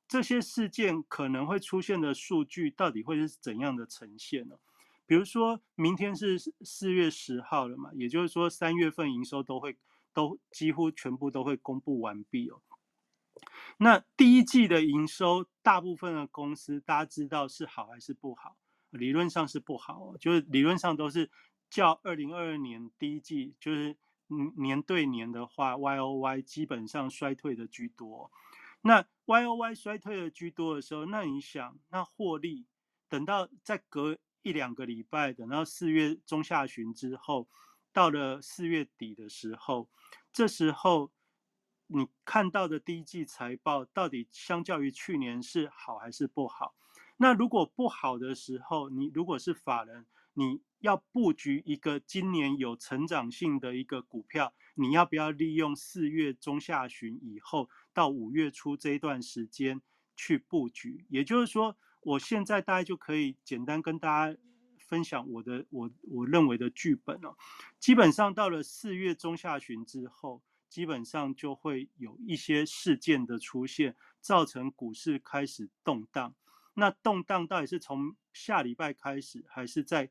这些事件可能会出现的数据到底会是怎样的呈现呢？比如说明天是四月十号了嘛，也就是说三月份营收都会都几乎全部都会公布完毕哦。那第一季的营收，大部分的公司大家知道是好还是不好？理论上是不好，就是理论上都是较二零二二年第一季，就是年对年的话，Y O Y 基本上衰退的居多。那 Y O Y 衰退的居多的时候，那你想，那获利等到再隔。一两个礼拜，等到四月中下旬之后，到了四月底的时候，这时候你看到的第一季财报到底相较于去年是好还是不好？那如果不好的时候，你如果是法人，你要布局一个今年有成长性的一个股票，你要不要利用四月中下旬以后到五月初这一段时间去布局？也就是说。我现在大概就可以简单跟大家分享我的我我认为的剧本了。基本上到了四月中下旬之后，基本上就会有一些事件的出现，造成股市开始动荡。那动荡到底是从下礼拜开始，还是在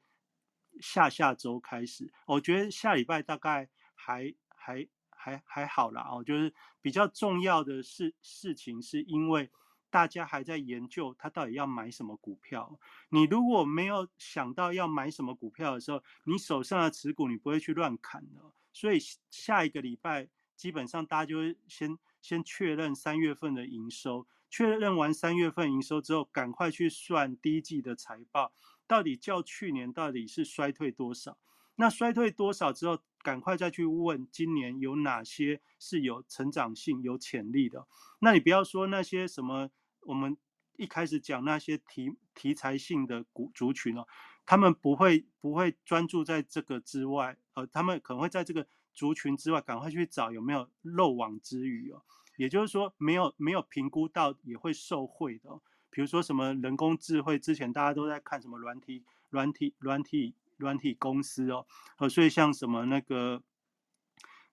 下下周开始？我觉得下礼拜大概还还还还好啦。哦，就是比较重要的事事情，是因为。大家还在研究他到底要买什么股票。你如果没有想到要买什么股票的时候，你手上的持股你不会去乱砍的。所以下一个礼拜基本上大家就会先先确认三月份的营收，确认完三月份营收之后，赶快去算第一季的财报，到底较去年到底是衰退多少？那衰退多少之后，赶快再去问今年有哪些是有成长性、有潜力的。那你不要说那些什么。我们一开始讲那些题题材性的股族群哦，他们不会不会专注在这个之外，呃，他们可能会在这个族群之外赶快去找有没有漏网之鱼哦。也就是说，没有没有评估到也会受贿的。比如说什么人工智慧，之前大家都在看什么软体软体软体软体公司哦，呃，所以像什么那个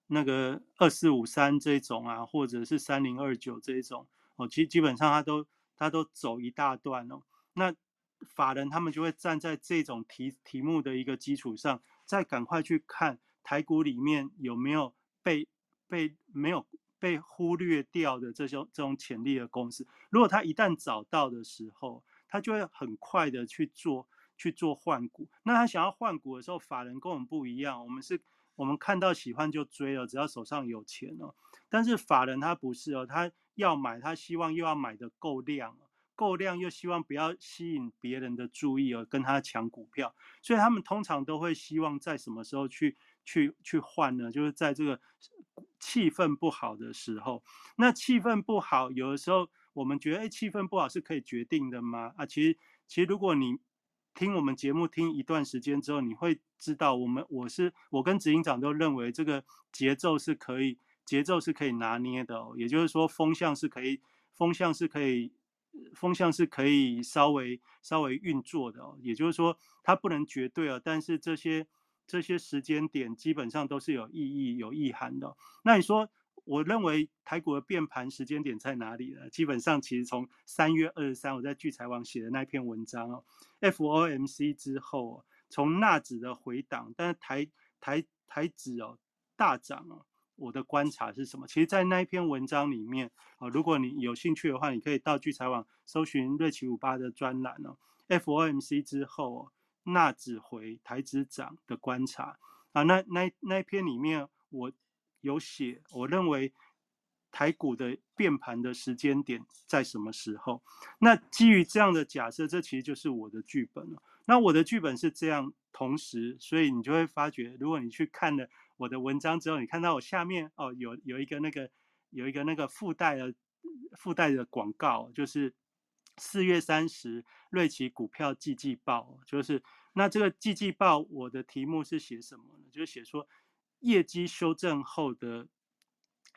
那个二四五三这种啊，或者是三零二九这种。哦，其实基本上他都他都走一大段哦。那法人他们就会站在这种题题目的一个基础上，再赶快去看台股里面有没有被被没有被忽略掉的这种这种潜力的公司。如果他一旦找到的时候，他就会很快的去做去做换股。那他想要换股的时候，法人跟我们不一样，我们是我们看到喜欢就追了，只要手上有钱哦。但是法人他不是哦，他。要买，他希望又要买的够量，够量又希望不要吸引别人的注意而跟他抢股票，所以他们通常都会希望在什么时候去去去换呢？就是在这个气氛不好的时候。那气氛不好，有的时候我们觉得哎气氛不好是可以决定的吗？啊，其实其实如果你听我们节目听一段时间之后，你会知道我们我是我跟执行长都认为这个节奏是可以节奏是可以拿捏的，哦，也就是说风向是可以风向是可以风向是可以稍微稍微运作的，哦，也就是说它不能绝对啊，但是这些这些时间点基本上都是有意义有意涵的。那你说？我认为台股的变盘时间点在哪里呢？基本上其实从三月二十三我在聚财网写的那篇文章哦，FOMC 之后，从纳指的回档，但是台台台指哦大涨哦，我的观察是什么？其实，在那一篇文章里面啊，如果你有兴趣的话，你可以到聚财网搜寻瑞奇五八的专栏哦，FOMC 之后哦，纳指回台指涨的观察啊，那那那一篇里面我。有写，我认为台股的变盘的时间点在什么时候？那基于这样的假设，这其实就是我的剧本了。那我的剧本是这样，同时，所以你就会发觉，如果你去看了我的文章之后，你看到我下面哦，有有一个那个有一个那个附带的附带的广告，就是四月三十瑞奇股票季季报，就是那这个季季报，我的题目是写什么呢？就是写说。业绩修正后的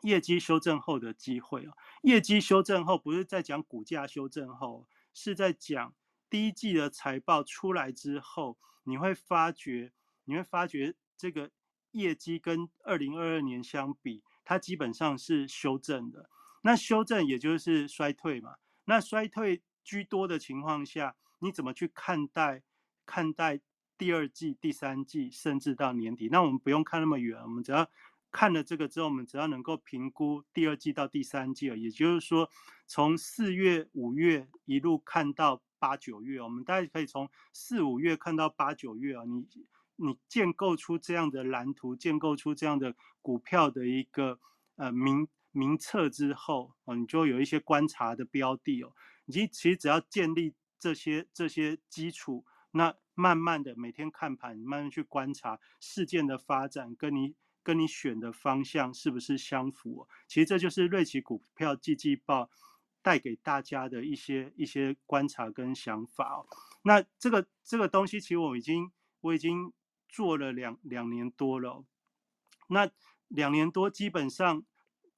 业绩修正后的机会啊，业绩修正后不是在讲股价修正后，是在讲第一季的财报出来之后，你会发觉，你会发觉这个业绩跟二零二二年相比，它基本上是修正的。那修正也就是衰退嘛。那衰退居多的情况下，你怎么去看待看待？第二季、第三季，甚至到年底，那我们不用看那么远，我们只要看了这个之后，我们只要能够评估第二季到第三季也就是说，从四月、五月一路看到八九月，我们大概可以从四五月看到八九月啊，你你建构出这样的蓝图，建构出这样的股票的一个呃名名册之后哦，你就有一些观察的标的哦，你其实只要建立这些这些基础。那慢慢的每天看盘，慢慢去观察事件的发展，跟你跟你选的方向是不是相符？其实这就是瑞奇股票季季报带给大家的一些一些观察跟想法哦。那这个这个东西，其实我已经我已经做了两两年多了。那两年多基本上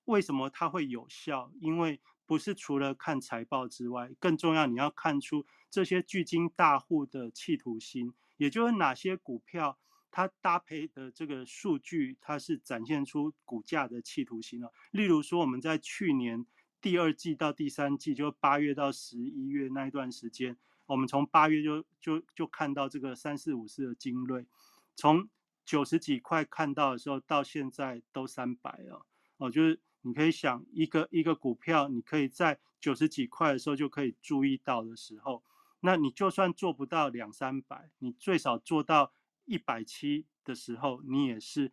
为什么它会有效？因为不是除了看财报之外，更重要你要看出。这些巨金大户的企图心，也就是哪些股票它搭配的这个数据，它是展现出股价的企图心了。例如说，我们在去年第二季到第三季，就八月到十一月那一段时间，我们从八月就就就看到这个三四五四的精锐，从九十几块看到的时候，到现在都三百了。哦，就是你可以想一个一个股票，你可以在九十几块的时候就可以注意到的时候。那你就算做不到两三百，你最少做到一百七的时候，你也是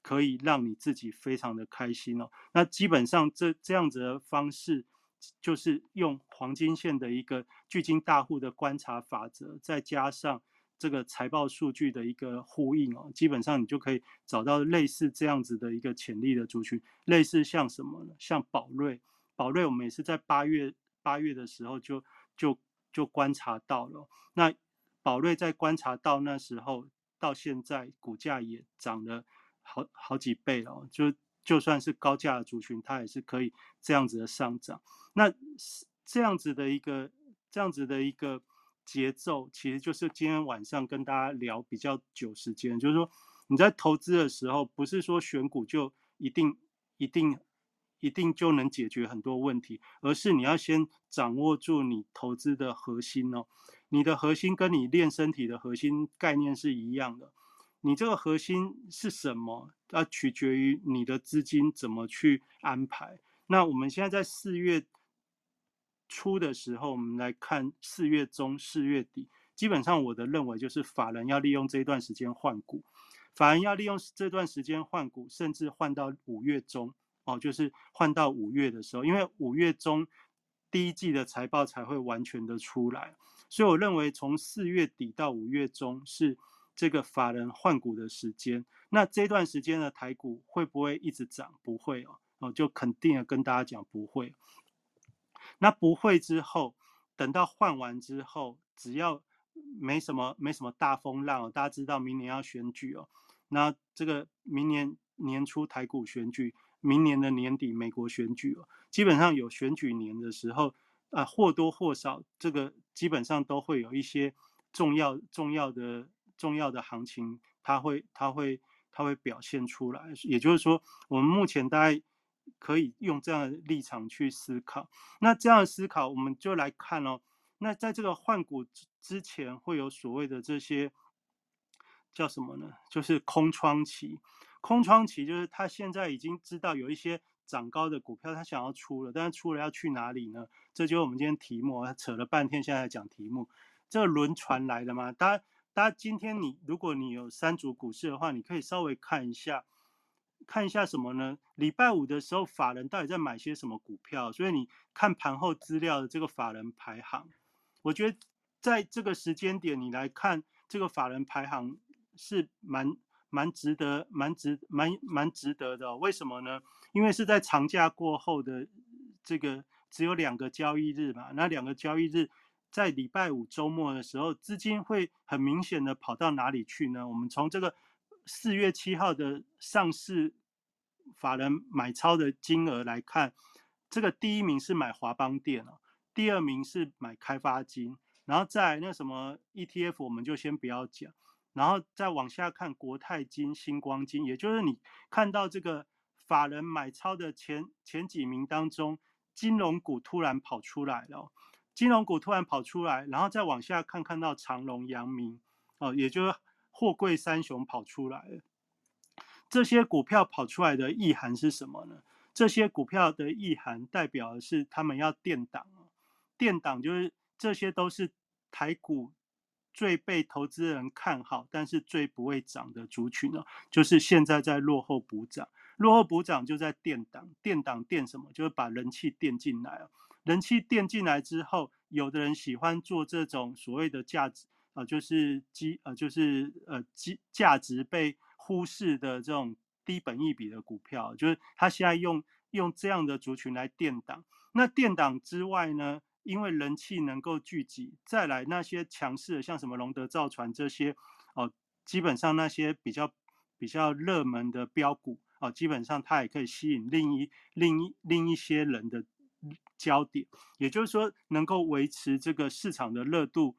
可以让你自己非常的开心哦。那基本上这这样子的方式，就是用黄金线的一个巨金大户的观察法则，再加上这个财报数据的一个呼应哦，基本上你就可以找到类似这样子的一个潜力的族群，类似像什么呢？像宝瑞，宝瑞我们也是在八月八月的时候就就。就观察到了，那宝瑞在观察到那时候到现在，股价也涨了好好几倍了。就就算是高价的族群，它也是可以这样子的上涨。那这样子的一个这样子的一个节奏，其实就是今天晚上跟大家聊比较久时间，就是说你在投资的时候，不是说选股就一定一定。一定就能解决很多问题，而是你要先掌握住你投资的核心哦。你的核心跟你练身体的核心概念是一样的。你这个核心是什么？要取决于你的资金怎么去安排。那我们现在在四月初的时候，我们来看四月中、四月底，基本上我的认为就是法人要利用这一段时间换股，法人要利用这段时间换股，甚至换到五月中。哦，就是换到五月的时候，因为五月中第一季的财报才会完全的出来，所以我认为从四月底到五月中是这个法人换股的时间。那这段时间的台股会不会一直涨？不会哦，哦，就肯定的跟大家讲不会。那不会之后，等到换完之后，只要没什么没什么大风浪哦，大家知道明年要选举哦。那这个明年年初台股选举，明年的年底美国选举哦，基本上有选举年的时候，啊或多或少这个基本上都会有一些重要重要的重要的行情，它会它会它会表现出来。也就是说，我们目前大概可以用这样的立场去思考。那这样的思考，我们就来看哦。那在这个换股之之前，会有所谓的这些。叫什么呢？就是空窗期。空窗期就是他现在已经知道有一些涨高的股票，他想要出了，但是出了要去哪里呢？这就是我们今天题目。扯了半天，现在讲题目。这轮船来的吗？大家，大家今天你如果你有三组股市的话，你可以稍微看一下，看一下什么呢？礼拜五的时候，法人到底在买些什么股票？所以你看盘后资料的这个法人排行，我觉得在这个时间点你来看这个法人排行。是蛮蛮值得、蛮值、蛮蛮值得的。为什么呢？因为是在长假过后的这个只有两个交易日嘛。那两个交易日在礼拜五周末的时候，资金会很明显的跑到哪里去呢？我们从这个四月七号的上市法人买超的金额来看，这个第一名是买华邦电哦，第二名是买开发金，然后在那什么 ETF 我们就先不要讲。然后再往下看，国泰金、星光金，也就是你看到这个法人买超的前前几名当中，金融股突然跑出来了，金融股突然跑出来，然后再往下看，看到长隆、阳明，哦，也就是货柜三雄跑出来了。这些股票跑出来的意涵是什么呢？这些股票的意涵代表的是他们要垫档，垫档就是这些都是台股。最被投资人看好，但是最不会涨的族群呢，就是现在在落后补涨，落后补涨就在垫档，垫档垫什么？就是把人气垫进来人气垫进来之后，有的人喜欢做这种所谓的价值啊，就是基呃，就是呃基价值被忽视的这种低本益比的股票，就是他现在用用这样的族群来垫档。那垫档之外呢？因为人气能够聚集，再来那些强势的，像什么龙德造船这些，哦，基本上那些比较比较热门的标股，哦，基本上它也可以吸引另一另一另一些人的焦点，也就是说，能够维持这个市场的热度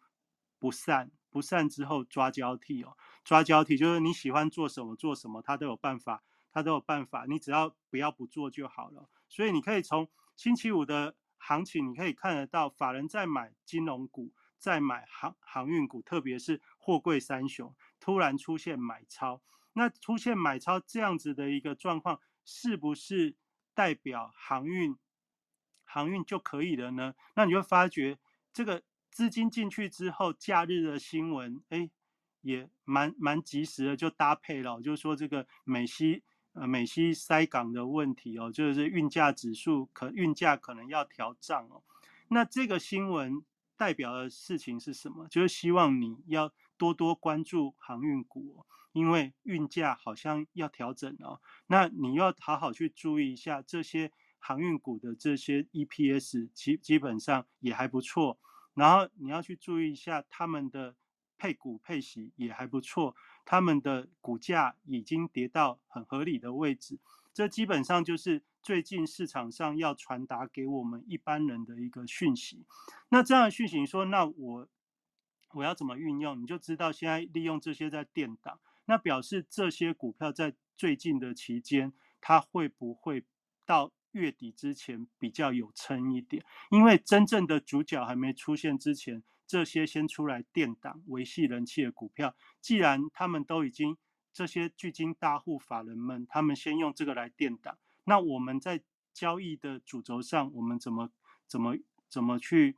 不散，不散之后抓交替哦，抓交替就是你喜欢做什么做什么，它都有办法，它都有办法，你只要不要不做就好了。所以你可以从星期五的。行情你可以看得到，法人在买金融股，在买航航运股，特别是货柜三雄突然出现买超，那出现买超这样子的一个状况，是不是代表航运航运就可以了呢？那你会发觉，这个资金进去之后，假日的新闻，哎，也蛮蛮及时的，就搭配了，就是说这个美西。呃，美西塞港的问题哦，就是运价指数可运价可能要调涨哦。那这个新闻代表的事情是什么？就是希望你要多多关注航运股，因为运价好像要调整哦。那你要好好去注意一下这些航运股的这些 EPS，基基本上也还不错。然后你要去注意一下他们的配股配息也还不错。他们的股价已经跌到很合理的位置，这基本上就是最近市场上要传达给我们一般人的一个讯息。那这样的讯息说，那我我要怎么运用？你就知道现在利用这些在垫档，那表示这些股票在最近的期间，它会不会到月底之前比较有撑一点？因为真正的主角还没出现之前。这些先出来垫档维系人气的股票，既然他们都已经这些巨金大户法人们，他们先用这个来垫档，那我们在交易的主轴上，我们怎么怎么怎么去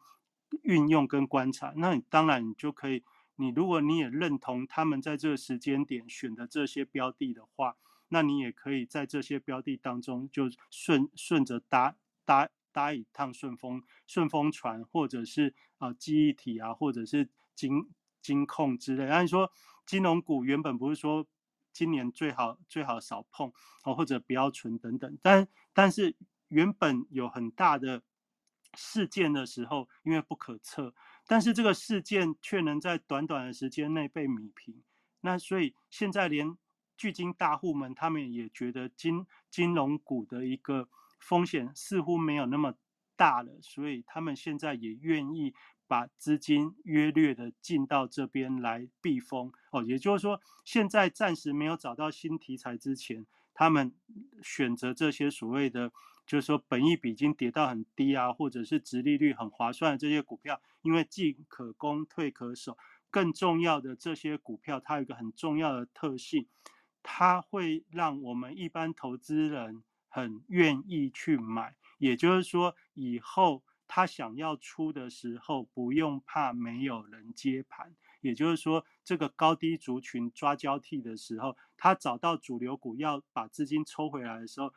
运用跟观察？那你当然你就可以，你如果你也认同他们在这个时间点选的这些标的的话，那你也可以在这些标的当中就顺顺着搭搭。搭一趟顺风顺风船，或者是啊记忆体啊，或者是金金控之类。按说金融股原本不是说今年最好最好少碰哦，或者不要存等等。但但是原本有很大的事件的时候，因为不可测，但是这个事件却能在短短的时间内被米平。那所以现在连巨金大户们，他们也觉得金金融股的一个风险似乎没有那么大了，所以他们现在也愿意把资金约略的进到这边来避风。哦，也就是说，现在暂时没有找到新题材之前，他们选择这些所谓的。就是说，本益比已经跌到很低啊，或者是殖利率很划算的这些股票，因为进可攻，退可守。更重要的，这些股票它有一个很重要的特性，它会让我们一般投资人很愿意去买。也就是说，以后他想要出的时候，不用怕没有人接盘。也就是说，这个高低族群抓交替的时候，他找到主流股要把资金抽回来的时候。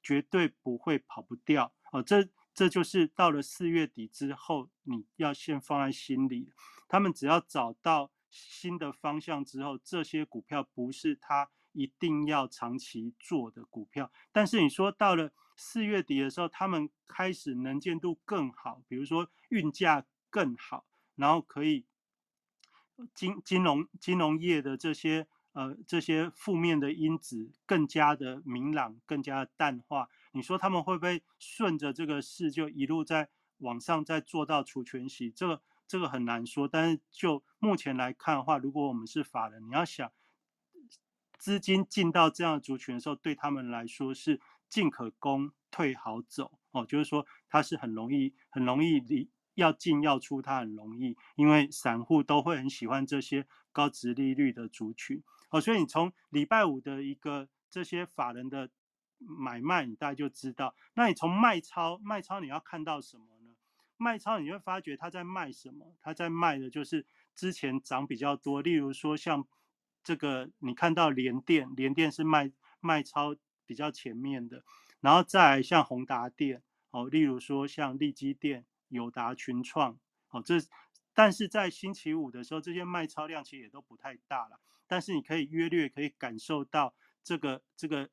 绝对不会跑不掉哦，这这就是到了四月底之后，你要先放在心里。他们只要找到新的方向之后，这些股票不是他一定要长期做的股票。但是你说到了四月底的时候，他们开始能见度更好，比如说运价更好，然后可以金金融金融业的这些。呃，这些负面的因子更加的明朗，更加的淡化。你说他们会不会顺着这个势就一路在往上再做到除权息？这个这个很难说。但是就目前来看的话，如果我们是法人，你要想资金进到这样的族群的时候，对他们来说是进可攻，退好走哦。就是说，它是很容易，很容易离要进要出，它很容易，因为散户都会很喜欢这些高值利率的族群。哦，所以你从礼拜五的一个这些法人的买卖，你大概就知道。那你从卖超，卖超你要看到什么呢？卖超你会发觉他在卖什么？他在卖的就是之前涨比较多，例如说像这个你看到联电，联电是卖卖超比较前面的，然后再像宏达电，哦，例如说像利基电、友达、群创，哦，这但是在星期五的时候，这些卖超量其实也都不太大了。但是你可以约略可以感受到这个这个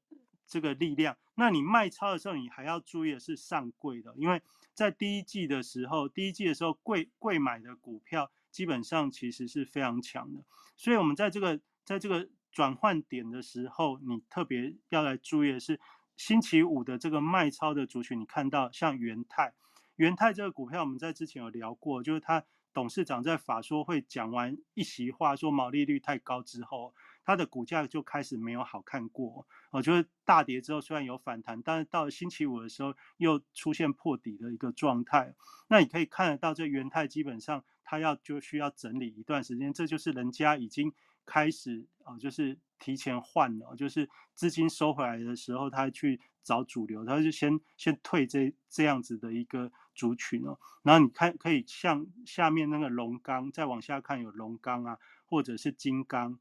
这个力量。那你卖超的时候，你还要注意的是上柜的，因为在第一季的时候，第一季的时候贵贵买的股票基本上其实是非常强的。所以，我们在这个在这个转换点的时候，你特别要来注意的是星期五的这个卖超的族群。你看到像元泰，元泰这个股票，我们在之前有聊过，就是它。董事长在法说会讲完一席话，说毛利率太高之后，它的股价就开始没有好看过。我觉得大跌之后虽然有反弹，但是到了星期五的时候又出现破底的一个状态。那你可以看得到，这元泰基本上它要就需要整理一段时间，这就是人家已经开始啊，就是提前换了，就是资金收回来的时候，他去找主流，他就先先退这这样子的一个。族群哦，然后你看可以像下面那个龙钢，再往下看有龙钢啊，或者是金刚，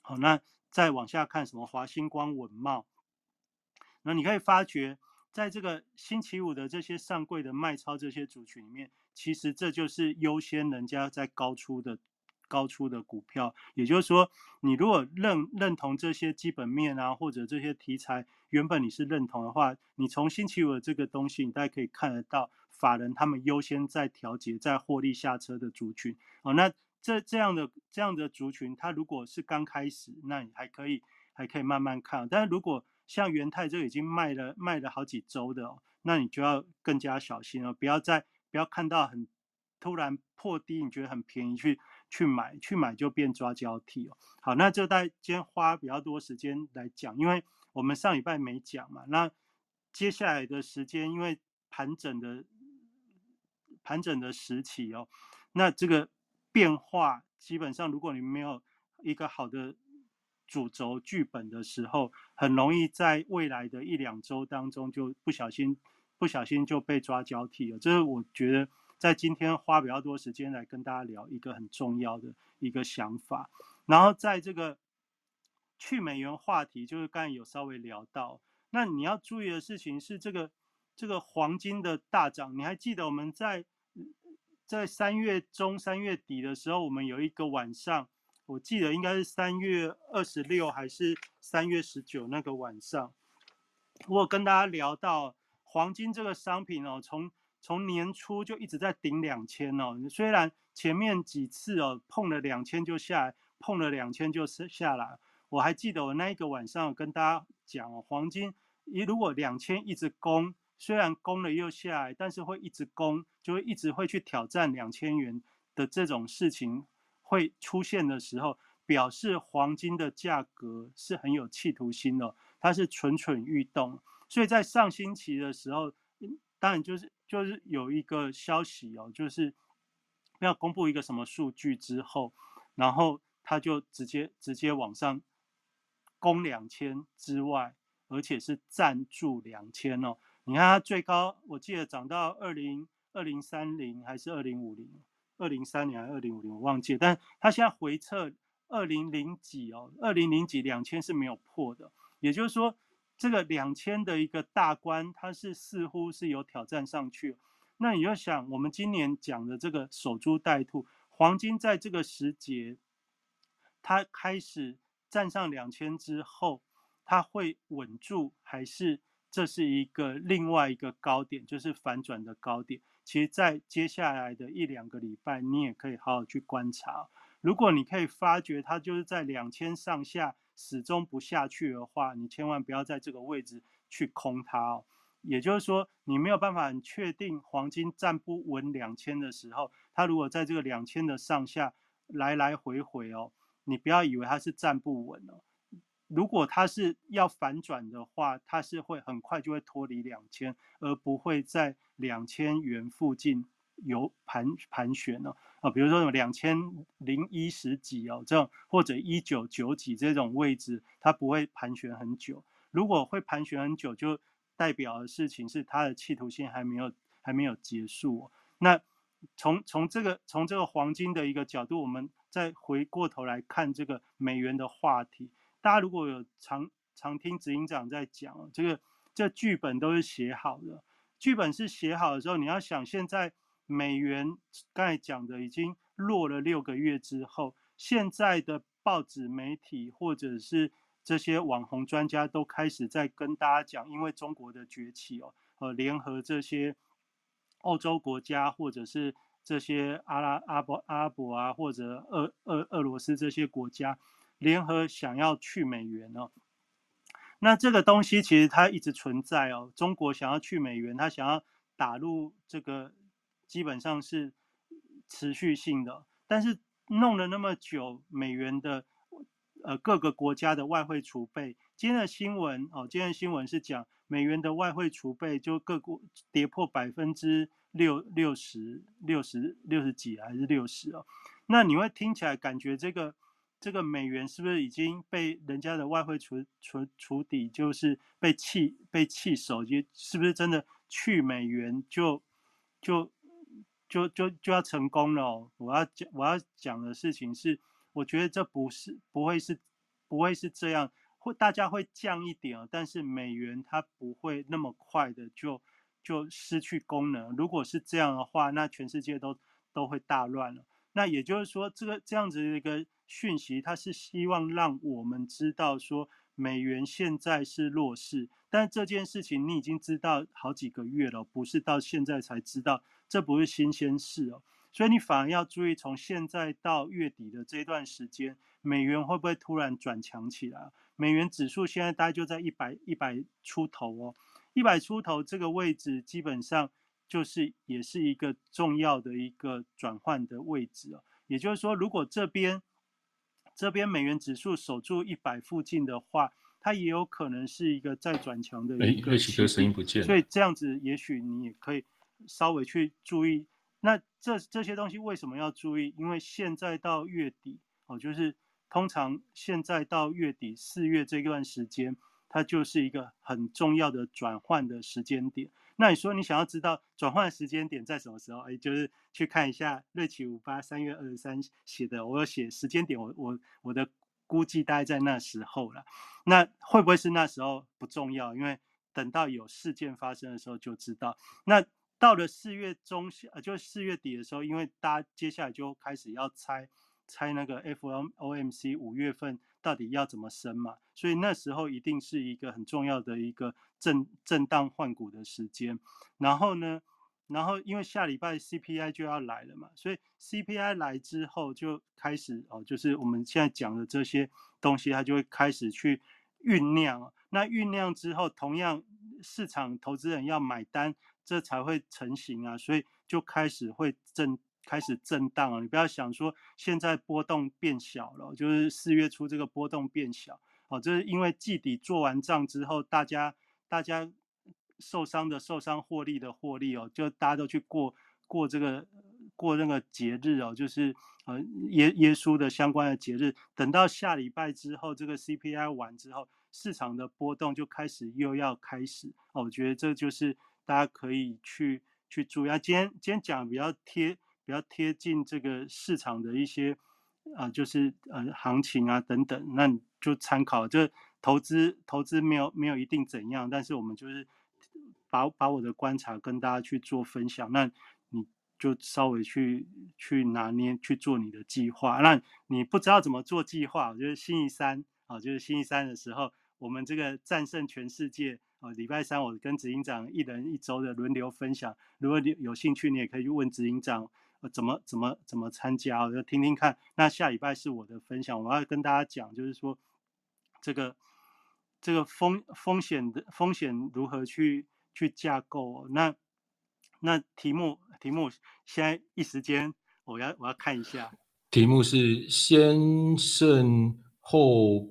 好，那再往下看什么华星光、文茂，那你可以发觉，在这个星期五的这些上柜的卖超这些族群里面，其实这就是优先人家在高出的。高出的股票，也就是说，你如果认认同这些基本面啊，或者这些题材，原本你是认同的话，你从星期五的这个东西，你大家可以看得到，法人他们优先在调节，在获利下车的族群哦。那这这样的这样的族群，它如果是刚开始，那你还可以还可以慢慢看。但是如果像元泰这已经卖了卖了好几周的，哦，那你就要更加小心了，不要再不要看到很突然破低，你觉得很便宜去。去买去买就变抓交替哦。好，那就在今天花比较多时间来讲，因为我们上礼拜没讲嘛。那接下来的时间，因为盘整的盘整的时期哦，那这个变化基本上，如果你没有一个好的主轴剧本的时候，很容易在未来的一两周当中就不小心不小心就被抓交替了。这是我觉得。在今天花比较多时间来跟大家聊一个很重要的一个想法，然后在这个去美元话题，就是刚才有稍微聊到，那你要注意的事情是这个这个黄金的大涨，你还记得我们在在三月中三月底的时候，我们有一个晚上，我记得应该是三月二十六还是三月十九那个晚上，我跟大家聊到黄金这个商品哦，从从年初就一直在顶两千哦，虽然前面几次哦碰了两千就下来，碰了两千就是下来。我还记得我那一个晚上跟大家讲哦，黄金一如果两千一直攻，虽然攻了又下来，但是会一直攻，就会一直会去挑战两千元的这种事情会出现的时候，表示黄金的价格是很有企图心的，它是蠢蠢欲动。所以在上星期的时候，当然就是就是有一个消息哦，就是要公布一个什么数据之后，然后它就直接直接往上。攻两千之外，而且是赞助两千哦。你看它最高，我记得涨到二零二零三零还是二零五零？二零三零还是二零五零？我忘记。但它现在回撤二零零几哦，二零零几两千是没有破的。也就是说，这个两千的一个大关，它是似乎是有挑战上去。那你就想，我们今年讲的这个守株待兔，黄金在这个时节，它开始。站上两千之后，它会稳住，还是这是一个另外一个高点，就是反转的高点？其实，在接下来的一两个礼拜，你也可以好好去观察。如果你可以发觉它就是在两千上下始终不下去的话，你千万不要在这个位置去空它哦。也就是说，你没有办法确定黄金站不稳两千的时候，它如果在这个两千的上下来来回回哦。你不要以为它是站不稳了，如果它是要反转的话，它是会很快就会脱离两千，而不会在两千元附近有盘盘旋了啊。比如说有两千零一十几哦，这样或者一九九几这种位置，它不会盘旋很久。如果会盘旋很久，就代表的事情是它的企图心还没有还没有结束哦。那从从这个从这个黄金的一个角度，我们。再回过头来看这个美元的话题，大家如果有常常听执行长在讲，这个这剧本都是写好的。剧本是写好的时候，你要想现在美元刚才讲的已经落了六个月之后，现在的报纸媒体或者是这些网红专家都开始在跟大家讲，因为中国的崛起哦，呃，联合这些欧洲国家或者是。这些阿拉阿伯阿伯啊，或者俄俄俄罗斯这些国家联合想要去美元哦，那这个东西其实它一直存在哦。中国想要去美元，它想要打入这个，基本上是持续性的。但是弄了那么久，美元的呃各个国家的外汇储备，今天的新闻哦，今天的新闻是讲美元的外汇储备就各国跌破百分之。六六十六十六十几还是六十哦？那你会听起来感觉这个这个美元是不是已经被人家的外汇储储储底，就是被弃被弃守？就是不是真的去美元就就就就就要成功了？我要讲我要讲的事情是，我觉得这不是不会是不会是这样，会大家会降一点但是美元它不会那么快的就。就失去功能。如果是这样的话，那全世界都都会大乱了。那也就是说，这个这样子的一个讯息，它是希望让我们知道说，美元现在是弱势。但这件事情你已经知道好几个月了，不是到现在才知道，这不是新鲜事哦。所以你反而要注意，从现在到月底的这段时间，美元会不会突然转强起来？美元指数现在大概就在一百一百出头哦。一百出头这个位置，基本上就是也是一个重要的一个转换的位置哦。也就是说，如果这边这边美元指数守住一百附近的话，它也有可能是一个再转强的一个。哎，声音不见。所以这样子，也许你也可以稍微去注意。那这这些东西为什么要注意？因为现在到月底哦，就是通常现在到月底四月这段时间。它就是一个很重要的转换的时间点。那你说你想要知道转换时间点在什么时候？哎，就是去看一下瑞奇五八三月二十三写的，我有写时间点，我我我的估计大概在那时候了。那会不会是那时候不重要？因为等到有事件发生的时候就知道。那到了四月中下，呃，就四月底的时候，因为大家接下来就开始要猜猜那个 FOMC 五月份。到底要怎么升嘛？所以那时候一定是一个很重要的一个震震荡换股的时间。然后呢，然后因为下礼拜 CPI 就要来了嘛，所以 CPI 来之后就开始哦，就是我们现在讲的这些东西，它就会开始去酝酿。那酝酿之后，同样市场投资人要买单，这才会成型啊，所以就开始会震，开始震荡了。你不要想说现在波动变小了，就是四月初这个波动变小哦，这是因为季底做完账之后，大家大家受伤的受伤，获利的获利哦，就大家都去过过这个过那个节日哦，就是呃耶耶稣的相关的节日。等到下礼拜之后，这个 CPI 完之后。市场的波动就开始又要开始哦，我觉得这就是大家可以去去注意啊。今天今天讲比较贴比较贴近这个市场的一些啊，就是呃行情啊等等，那你就参考。这投资投资没有没有一定怎样，但是我们就是把把我的观察跟大家去做分享。那你就稍微去去拿捏去做你的计划。那你不知道怎么做计划，我觉得星期三。啊，就是星期三的时候，我们这个战胜全世界哦！礼拜三我跟执行长一人一周的轮流分享。如果你有兴趣，你也可以去问执行长，呃，怎么怎么怎么参加，我就听听看。那下礼拜是我的分享，我要跟大家讲，就是说这个这个风风险的风险如何去去架构。那那题目题目现在一时间我要我要看一下，题目是先胜后。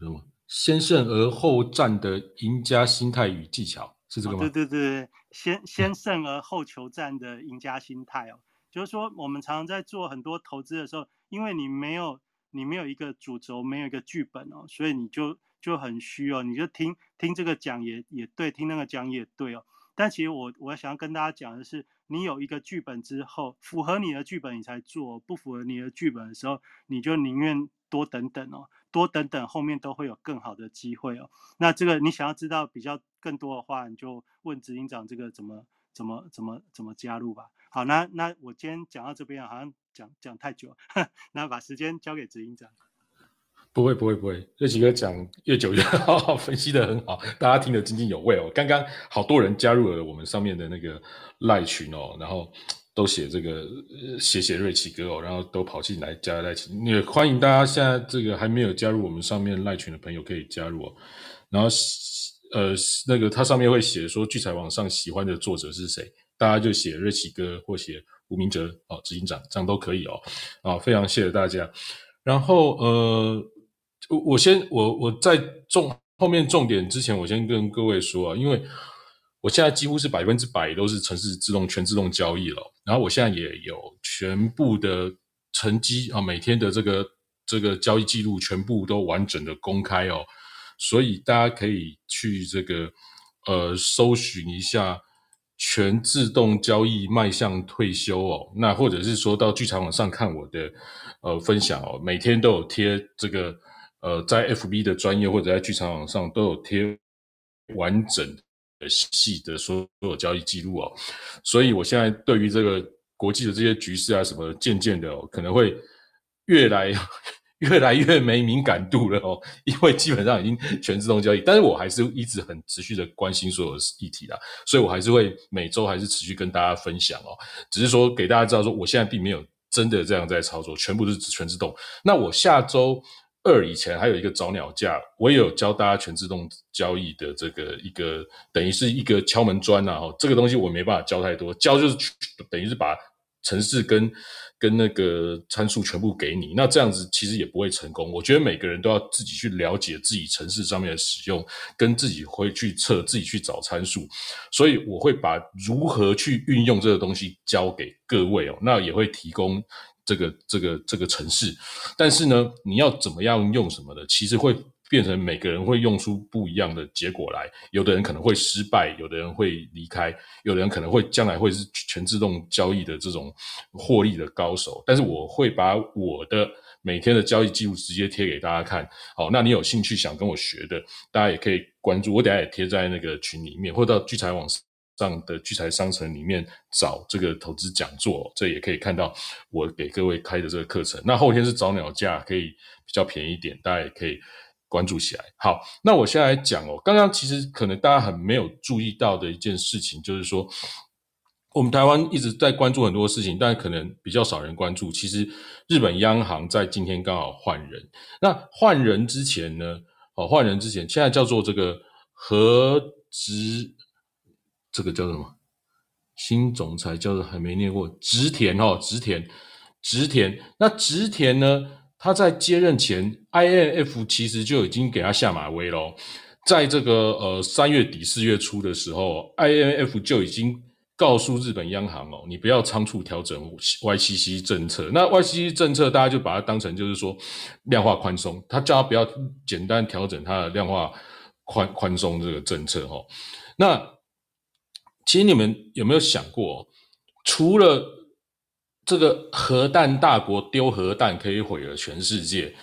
什么先胜而后战的赢家心态与技巧是这个吗？对对对，先先胜而后求战的赢家心态哦，就是说我们常常在做很多投资的时候，因为你没有你没有一个主轴，没有一个剧本哦，所以你就就很虚哦，你就听听这个讲也也对，听那个讲也对哦。但其实我我想要跟大家讲的是，你有一个剧本之后，符合你的剧本你才做，不符合你的剧本的时候，你就宁愿多等等哦。多等等，后面都会有更好的机会哦。那这个你想要知道比较更多的话，你就问执行长这个怎么怎么怎么怎么加入吧。好，那那我今天讲到这边好像讲讲太久，那把时间交给执行长。不会不会不会，这几个讲越久越 好，分析的很好，大家听得津津有味哦。刚刚好多人加入了我们上面的那个赖群哦，然后。都写这个写写瑞奇哥哦，然后都跑进来加赖群，也欢迎大家现在这个还没有加入我们上面赖群的朋友可以加入哦。然后呃那个它上面会写说聚财网上喜欢的作者是谁，大家就写瑞奇哥或写吴明哲哦，执行长这样都可以哦。啊，非常谢谢大家。然后呃，我我先我我在重后面重点之前，我先跟各位说啊，因为。我现在几乎是百分之百都是城市自动全自动交易了，然后我现在也有全部的成绩啊，每天的这个这个交易记录全部都完整的公开哦，所以大家可以去这个呃搜寻一下全自动交易迈向退休哦，那或者是说到剧场网上看我的呃分享哦，每天都有贴这个呃在 FB 的专业或者在剧场网上都有贴完整。细的所有交易记录哦，所以我现在对于这个国际的这些局势啊什么，渐渐的可能会越来 越来越没敏感度了哦，因为基本上已经全自动交易，但是我还是一直很持续的关心所有议题啦，所以我还是会每周还是持续跟大家分享哦，只是说给大家知道说，我现在并没有真的这样在操作，全部都是全自动。那我下周。二以前还有一个早鸟架，我也有教大家全自动交易的这个一个，等于是一个敲门砖呐。哈，这个东西我没办法教太多，教就是等于是把程式跟跟那个参数全部给你。那这样子其实也不会成功。我觉得每个人都要自己去了解自己程式上面的使用，跟自己会去测，自己去找参数。所以我会把如何去运用这个东西教给各位哦。那也会提供。这个这个这个城市，但是呢，你要怎么样用什么的，其实会变成每个人会用出不一样的结果来。有的人可能会失败，有的人会离开，有的人可能会将来会是全自动交易的这种获利的高手。但是我会把我的每天的交易记录直接贴给大家看。好，那你有兴趣想跟我学的，大家也可以关注我，等下也贴在那个群里面，或者到聚财网。上的聚财商城里面找这个投资讲座，这也可以看到我给各位开的这个课程。那后天是早鸟价，可以比较便宜一点，大家也可以关注起来。好，那我现在讲哦，刚刚其实可能大家很没有注意到的一件事情，就是说我们台湾一直在关注很多事情，但可能比较少人关注。其实日本央行在今天刚好换人，那换人之前呢？哦，换人之前，现在叫做这个和值，这个叫什么？新总裁叫做还没念过植田哦，植田，植田。那植田呢？他在接任前，INF 其实就已经给他下马威喽。在这个呃三月底四月初的时候，INF 就已经。告诉日本央行哦，你不要仓促调整 YCC 政策。那 YCC 政策，大家就把它当成就是说量化宽松，他叫他不要简单调整它的量化宽宽松这个政策哈。那其实你们有没有想过，除了这个核弹大国丢核弹可以毁了全世界，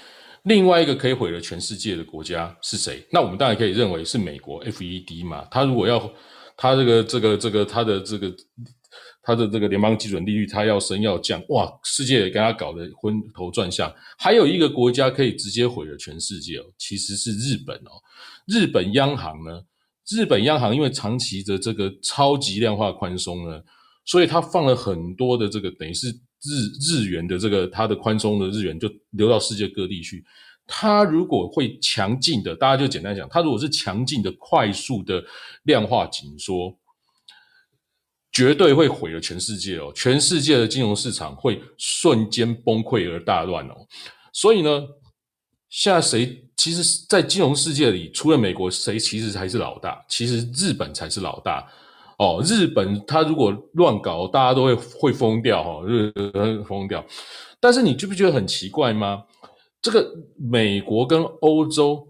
另外一个可以毁了全世界的国家是谁？那我们当然可以认为是美国 FED 嘛。他如果要他这个这个这个他的这个他的这个联邦基准利率，他要升要降，哇，世界也跟他搞得昏头转向。还有一个国家可以直接毁了全世界哦，其实是日本哦。日本央行呢，日本央行因为长期的这个超级量化宽松呢，所以他放了很多的这个等于是日日元的这个它的宽松的日元就流到世界各地去。它如果会强劲的，大家就简单讲，它如果是强劲的、快速的量化紧缩，绝对会毁了全世界哦！全世界的金融市场会瞬间崩溃而大乱哦！所以呢，现在谁其实，在金融世界里，除了美国，谁其实才是老大？其实日本才是老大哦！日本它如果乱搞，大家都会会疯掉哈，日本疯掉。但是你觉不觉得很奇怪吗？这个美国跟欧洲，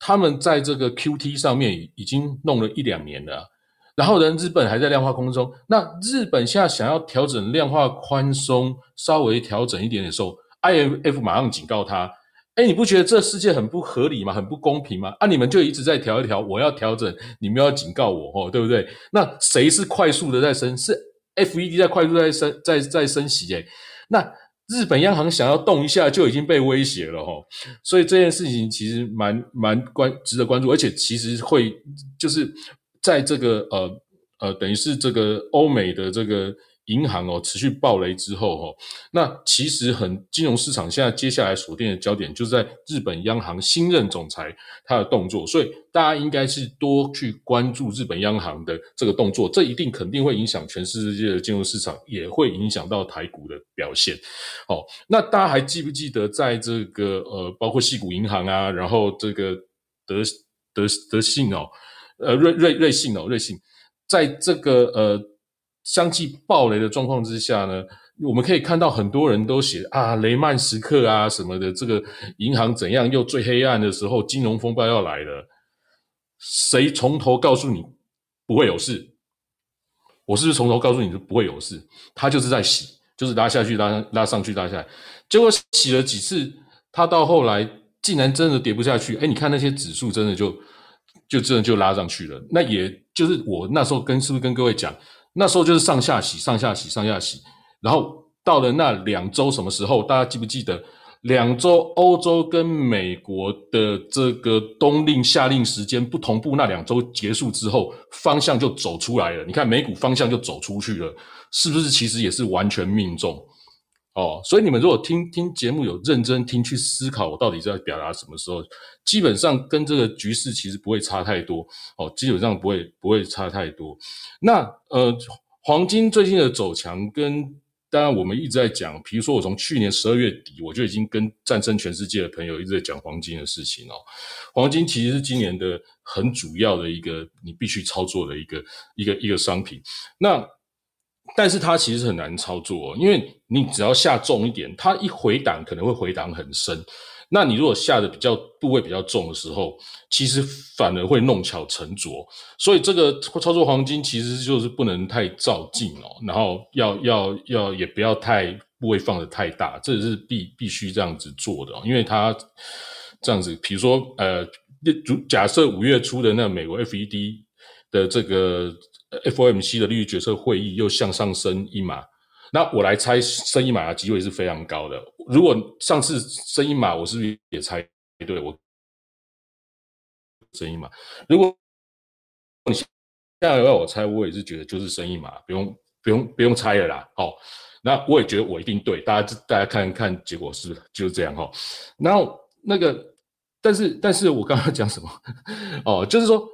他们在这个 Q T 上面已经弄了一两年了，然后人，日本还在量化宽松。那日本现在想要调整量化宽松，稍微调整一点的时候，I M F 马上警告他：，哎，你不觉得这世界很不合理吗？很不公平吗？啊，你们就一直在调一调，我要调整，你们要警告我，哦，对不对？那谁是快速的在升？是 F E D 在快速在升，在在升息？哎，那。日本央行想要动一下就已经被威胁了哈，所以这件事情其实蛮蛮关值得关注，而且其实会就是在这个呃呃等于是这个欧美的这个。银行哦，持续暴雷之后哦，那其实很金融市场现在接下来锁定的焦点就在日本央行新任总裁他的动作，所以大家应该是多去关注日本央行的这个动作，这一定肯定会影响全世界的金融市场，也会影响到台股的表现。哦，那大家还记不记得在这个呃，包括细谷银行啊，然后这个德德德信哦，呃瑞瑞瑞信哦瑞信，在这个呃。相继暴雷的状况之下呢，我们可以看到很多人都写啊雷曼时刻啊什么的，这个银行怎样又最黑暗的时候，金融风暴要来了。谁从头告诉你不会有事？我是不是从头告诉你不会有事？他就是在洗，就是拉下去拉拉上去拉下来，结果洗了几次，他到后来竟然真的跌不下去。哎，你看那些指数真的就就真的就拉上去了。那也就是我那时候跟是不是跟各位讲？那时候就是上下洗，上下洗，上下洗，然后到了那两周什么时候？大家记不记得？两周欧洲跟美国的这个冬令夏令时间不同步，那两周结束之后，方向就走出来了。你看美股方向就走出去了，是不是？其实也是完全命中。哦，所以你们如果听听节目有认真听去思考，我到底在表达什么时候，基本上跟这个局势其实不会差太多。哦，基本上不会不会差太多。那呃，黄金最近的走强，跟当然我们一直在讲，比如说我从去年十二月底我就已经跟战胜全世界的朋友一直在讲黄金的事情哦。黄金其实是今年的很主要的一个你必须操作的一个一个一个商品。那但是它其实很难操作，因为你只要下重一点，它一回档可能会回档很深。那你如果下的比较部位比较重的时候，其实反而会弄巧成拙。所以这个操作黄金其实就是不能太照进哦，然后要要要也不要太部位放的太大，这是必必须这样子做的，因为它这样子，比如说呃，假设五月初的那美国 FED 的这个。FOMC 的利率决策会议又向上升一码，那我来猜升一码的机会是非常高的。如果上次升一码，我是不是也猜对？我升一码。如果你现在要我猜，我也是觉得就是升一码，不用不用不用猜了啦。哦，那我也觉得我一定对，大家大家看看结果是就是这样哈。然后那个，但是但是我刚刚讲什么？哦，就是说。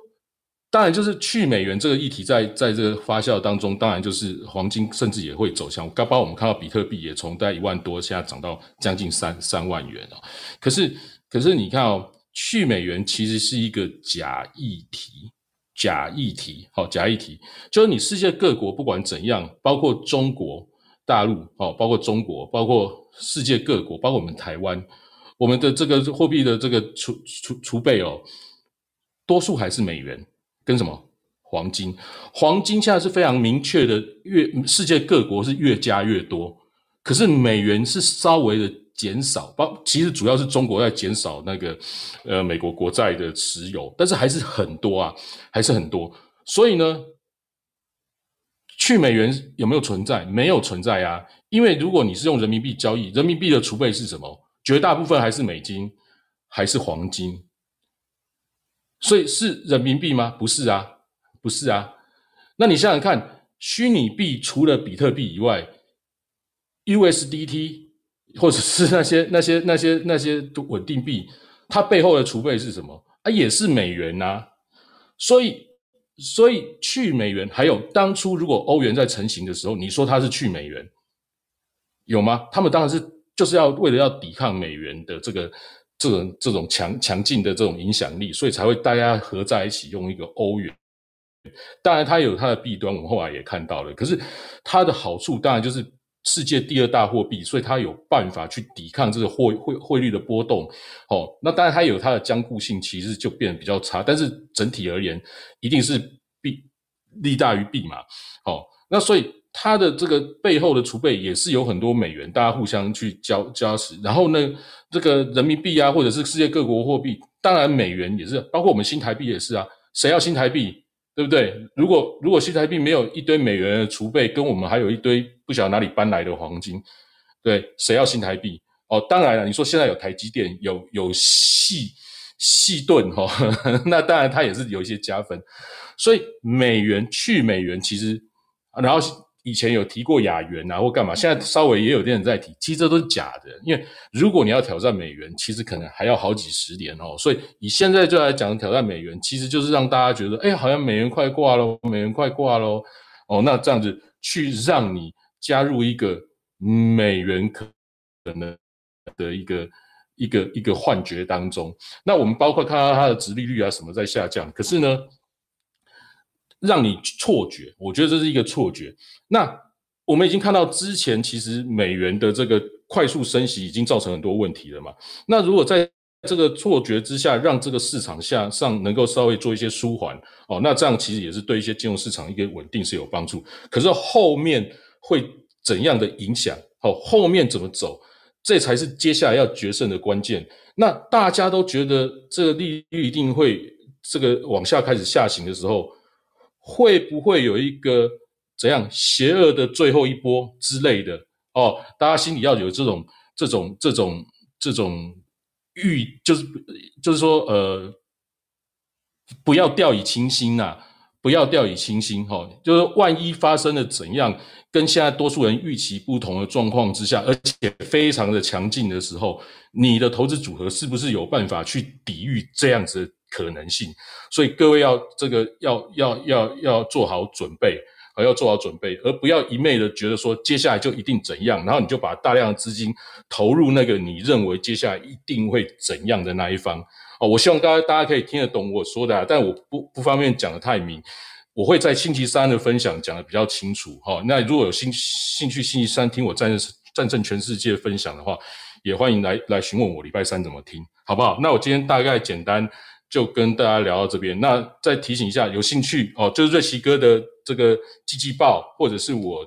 当然，就是去美元这个议题，在在这个发酵当中，当然就是黄金甚至也会走向。刚刚我们看到比特币也从大概一万多，现在涨到将近三三万元了。可是，可是你看哦，去美元其实是一个假议题，假议题，好，假议题，就是你世界各国不管怎样，包括中国大陆，哦，包括中国，包括世界各国，包括我们台湾，我们的这个货币的这个储储储备哦，多数还是美元。跟什么黄金？黄金现在是非常明确的，越世界各国是越加越多，可是美元是稍微的减少，包其实主要是中国在减少那个呃美国国债的持有，但是还是很多啊，还是很多。所以呢，去美元有没有存在？没有存在啊，因为如果你是用人民币交易，人民币的储备是什么？绝大部分还是美金，还是黄金。所以是人民币吗？不是啊，不是啊。那你想想看，虚拟币除了比特币以外，USDT 或者是那些那些那些那些稳定币，它背后的储备是什么？啊，也是美元呐。所以，所以去美元，还有当初如果欧元在成型的时候，你说它是去美元，有吗？他们当然是就是要为了要抵抗美元的这个。这种这种强强劲的这种影响力，所以才会大家合在一起用一个欧元。当然，它有它的弊端，我们后来也看到了。可是它的好处，当然就是世界第二大货币，所以它有办法去抵抗这个汇汇汇率的波动。哦，那当然它有它的坚固性，其实就变得比较差。但是整体而言，一定是弊利大于弊嘛。哦，那所以。它的这个背后的储备也是有很多美元，大家互相去交交持。然后呢，这个人民币啊，或者是世界各国货币，当然美元也是，包括我们新台币也是啊。谁要新台币，对不对？如果如果新台币没有一堆美元的储备，跟我们还有一堆不晓得哪里搬来的黄金，对，谁要新台币？哦，当然了，你说现在有台积电，有有细细盾哈，那当然它也是有一些加分。所以美元去美元其实，然后。以前有提过亚元啊，或干嘛？现在稍微也有点人在提，其实这都是假的。因为如果你要挑战美元，其实可能还要好几十年哦。所以以现在就来讲挑战美元，其实就是让大家觉得，哎，好像美元快挂喽，美元快挂喽。哦，那这样子去让你加入一个美元可能的一个一个一个幻觉当中。那我们包括看到它的殖利率啊什么在下降，可是呢？让你错觉，我觉得这是一个错觉。那我们已经看到之前，其实美元的这个快速升息已经造成很多问题了嘛。那如果在这个错觉之下，让这个市场下上能够稍微做一些舒缓哦，那这样其实也是对一些金融市场一个稳定是有帮助。可是后面会怎样的影响？哦，后面怎么走？这才是接下来要决胜的关键。那大家都觉得这个利率一定会这个往下开始下行的时候。会不会有一个怎样邪恶的最后一波之类的哦？大家心里要有这种、这种、这种、这种预，就是就是说，呃，不要掉以轻心呐，不要掉以轻心哈。就是万一发生了怎样，跟现在多数人预期不同的状况之下，而且非常的强劲的时候，你的投资组合是不是有办法去抵御这样子？可能性，所以各位要这个要要要要做好准备，而要做好准备，而不要一昧的觉得说接下来就一定怎样，然后你就把大量的资金投入那个你认为接下来一定会怎样的那一方哦。我希望大家大家可以听得懂我说的，啊但我不不方便讲的太明，我会在星期三的分享讲的比较清楚哈。那如果有兴兴趣星期三听我战胜战胜全世界分享的话，也欢迎来来询问我礼拜三怎么听，好不好？那我今天大概简单。就跟大家聊到这边，那再提醒一下，有兴趣哦，就是瑞奇哥的这个季季报，或者是我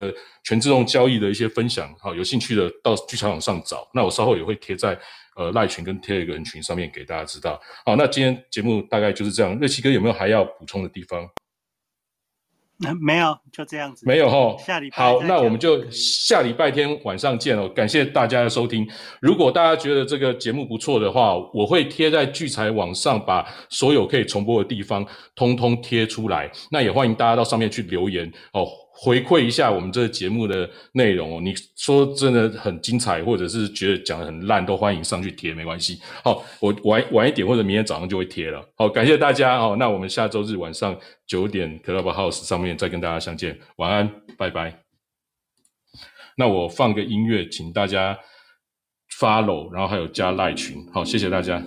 呃全自动交易的一些分享，好，有兴趣的到剧场网上找，那我稍后也会贴在呃赖群跟贴一个人群上面给大家知道。好，那今天节目大概就是这样，瑞奇哥有没有还要补充的地方？没有，就这样子。没有哈。下礼拜好，那我们就下礼拜天晚上见哦。感谢大家的收听。如果大家觉得这个节目不错的话，我会贴在聚财网上，把所有可以重播的地方通通贴出来。那也欢迎大家到上面去留言哦，回馈一下我们这个节目的内容哦。你说真的很精彩，或者是觉得讲的很烂，都欢迎上去贴，没关系。好，我晚晚一点或者明天早上就会贴了。好，感谢大家哦。那我们下周日晚上九点 Clubhouse 上面再跟大家相见。晚安，拜拜。那我放个音乐，请大家 follow，然后还有加赖群。好，谢谢大家。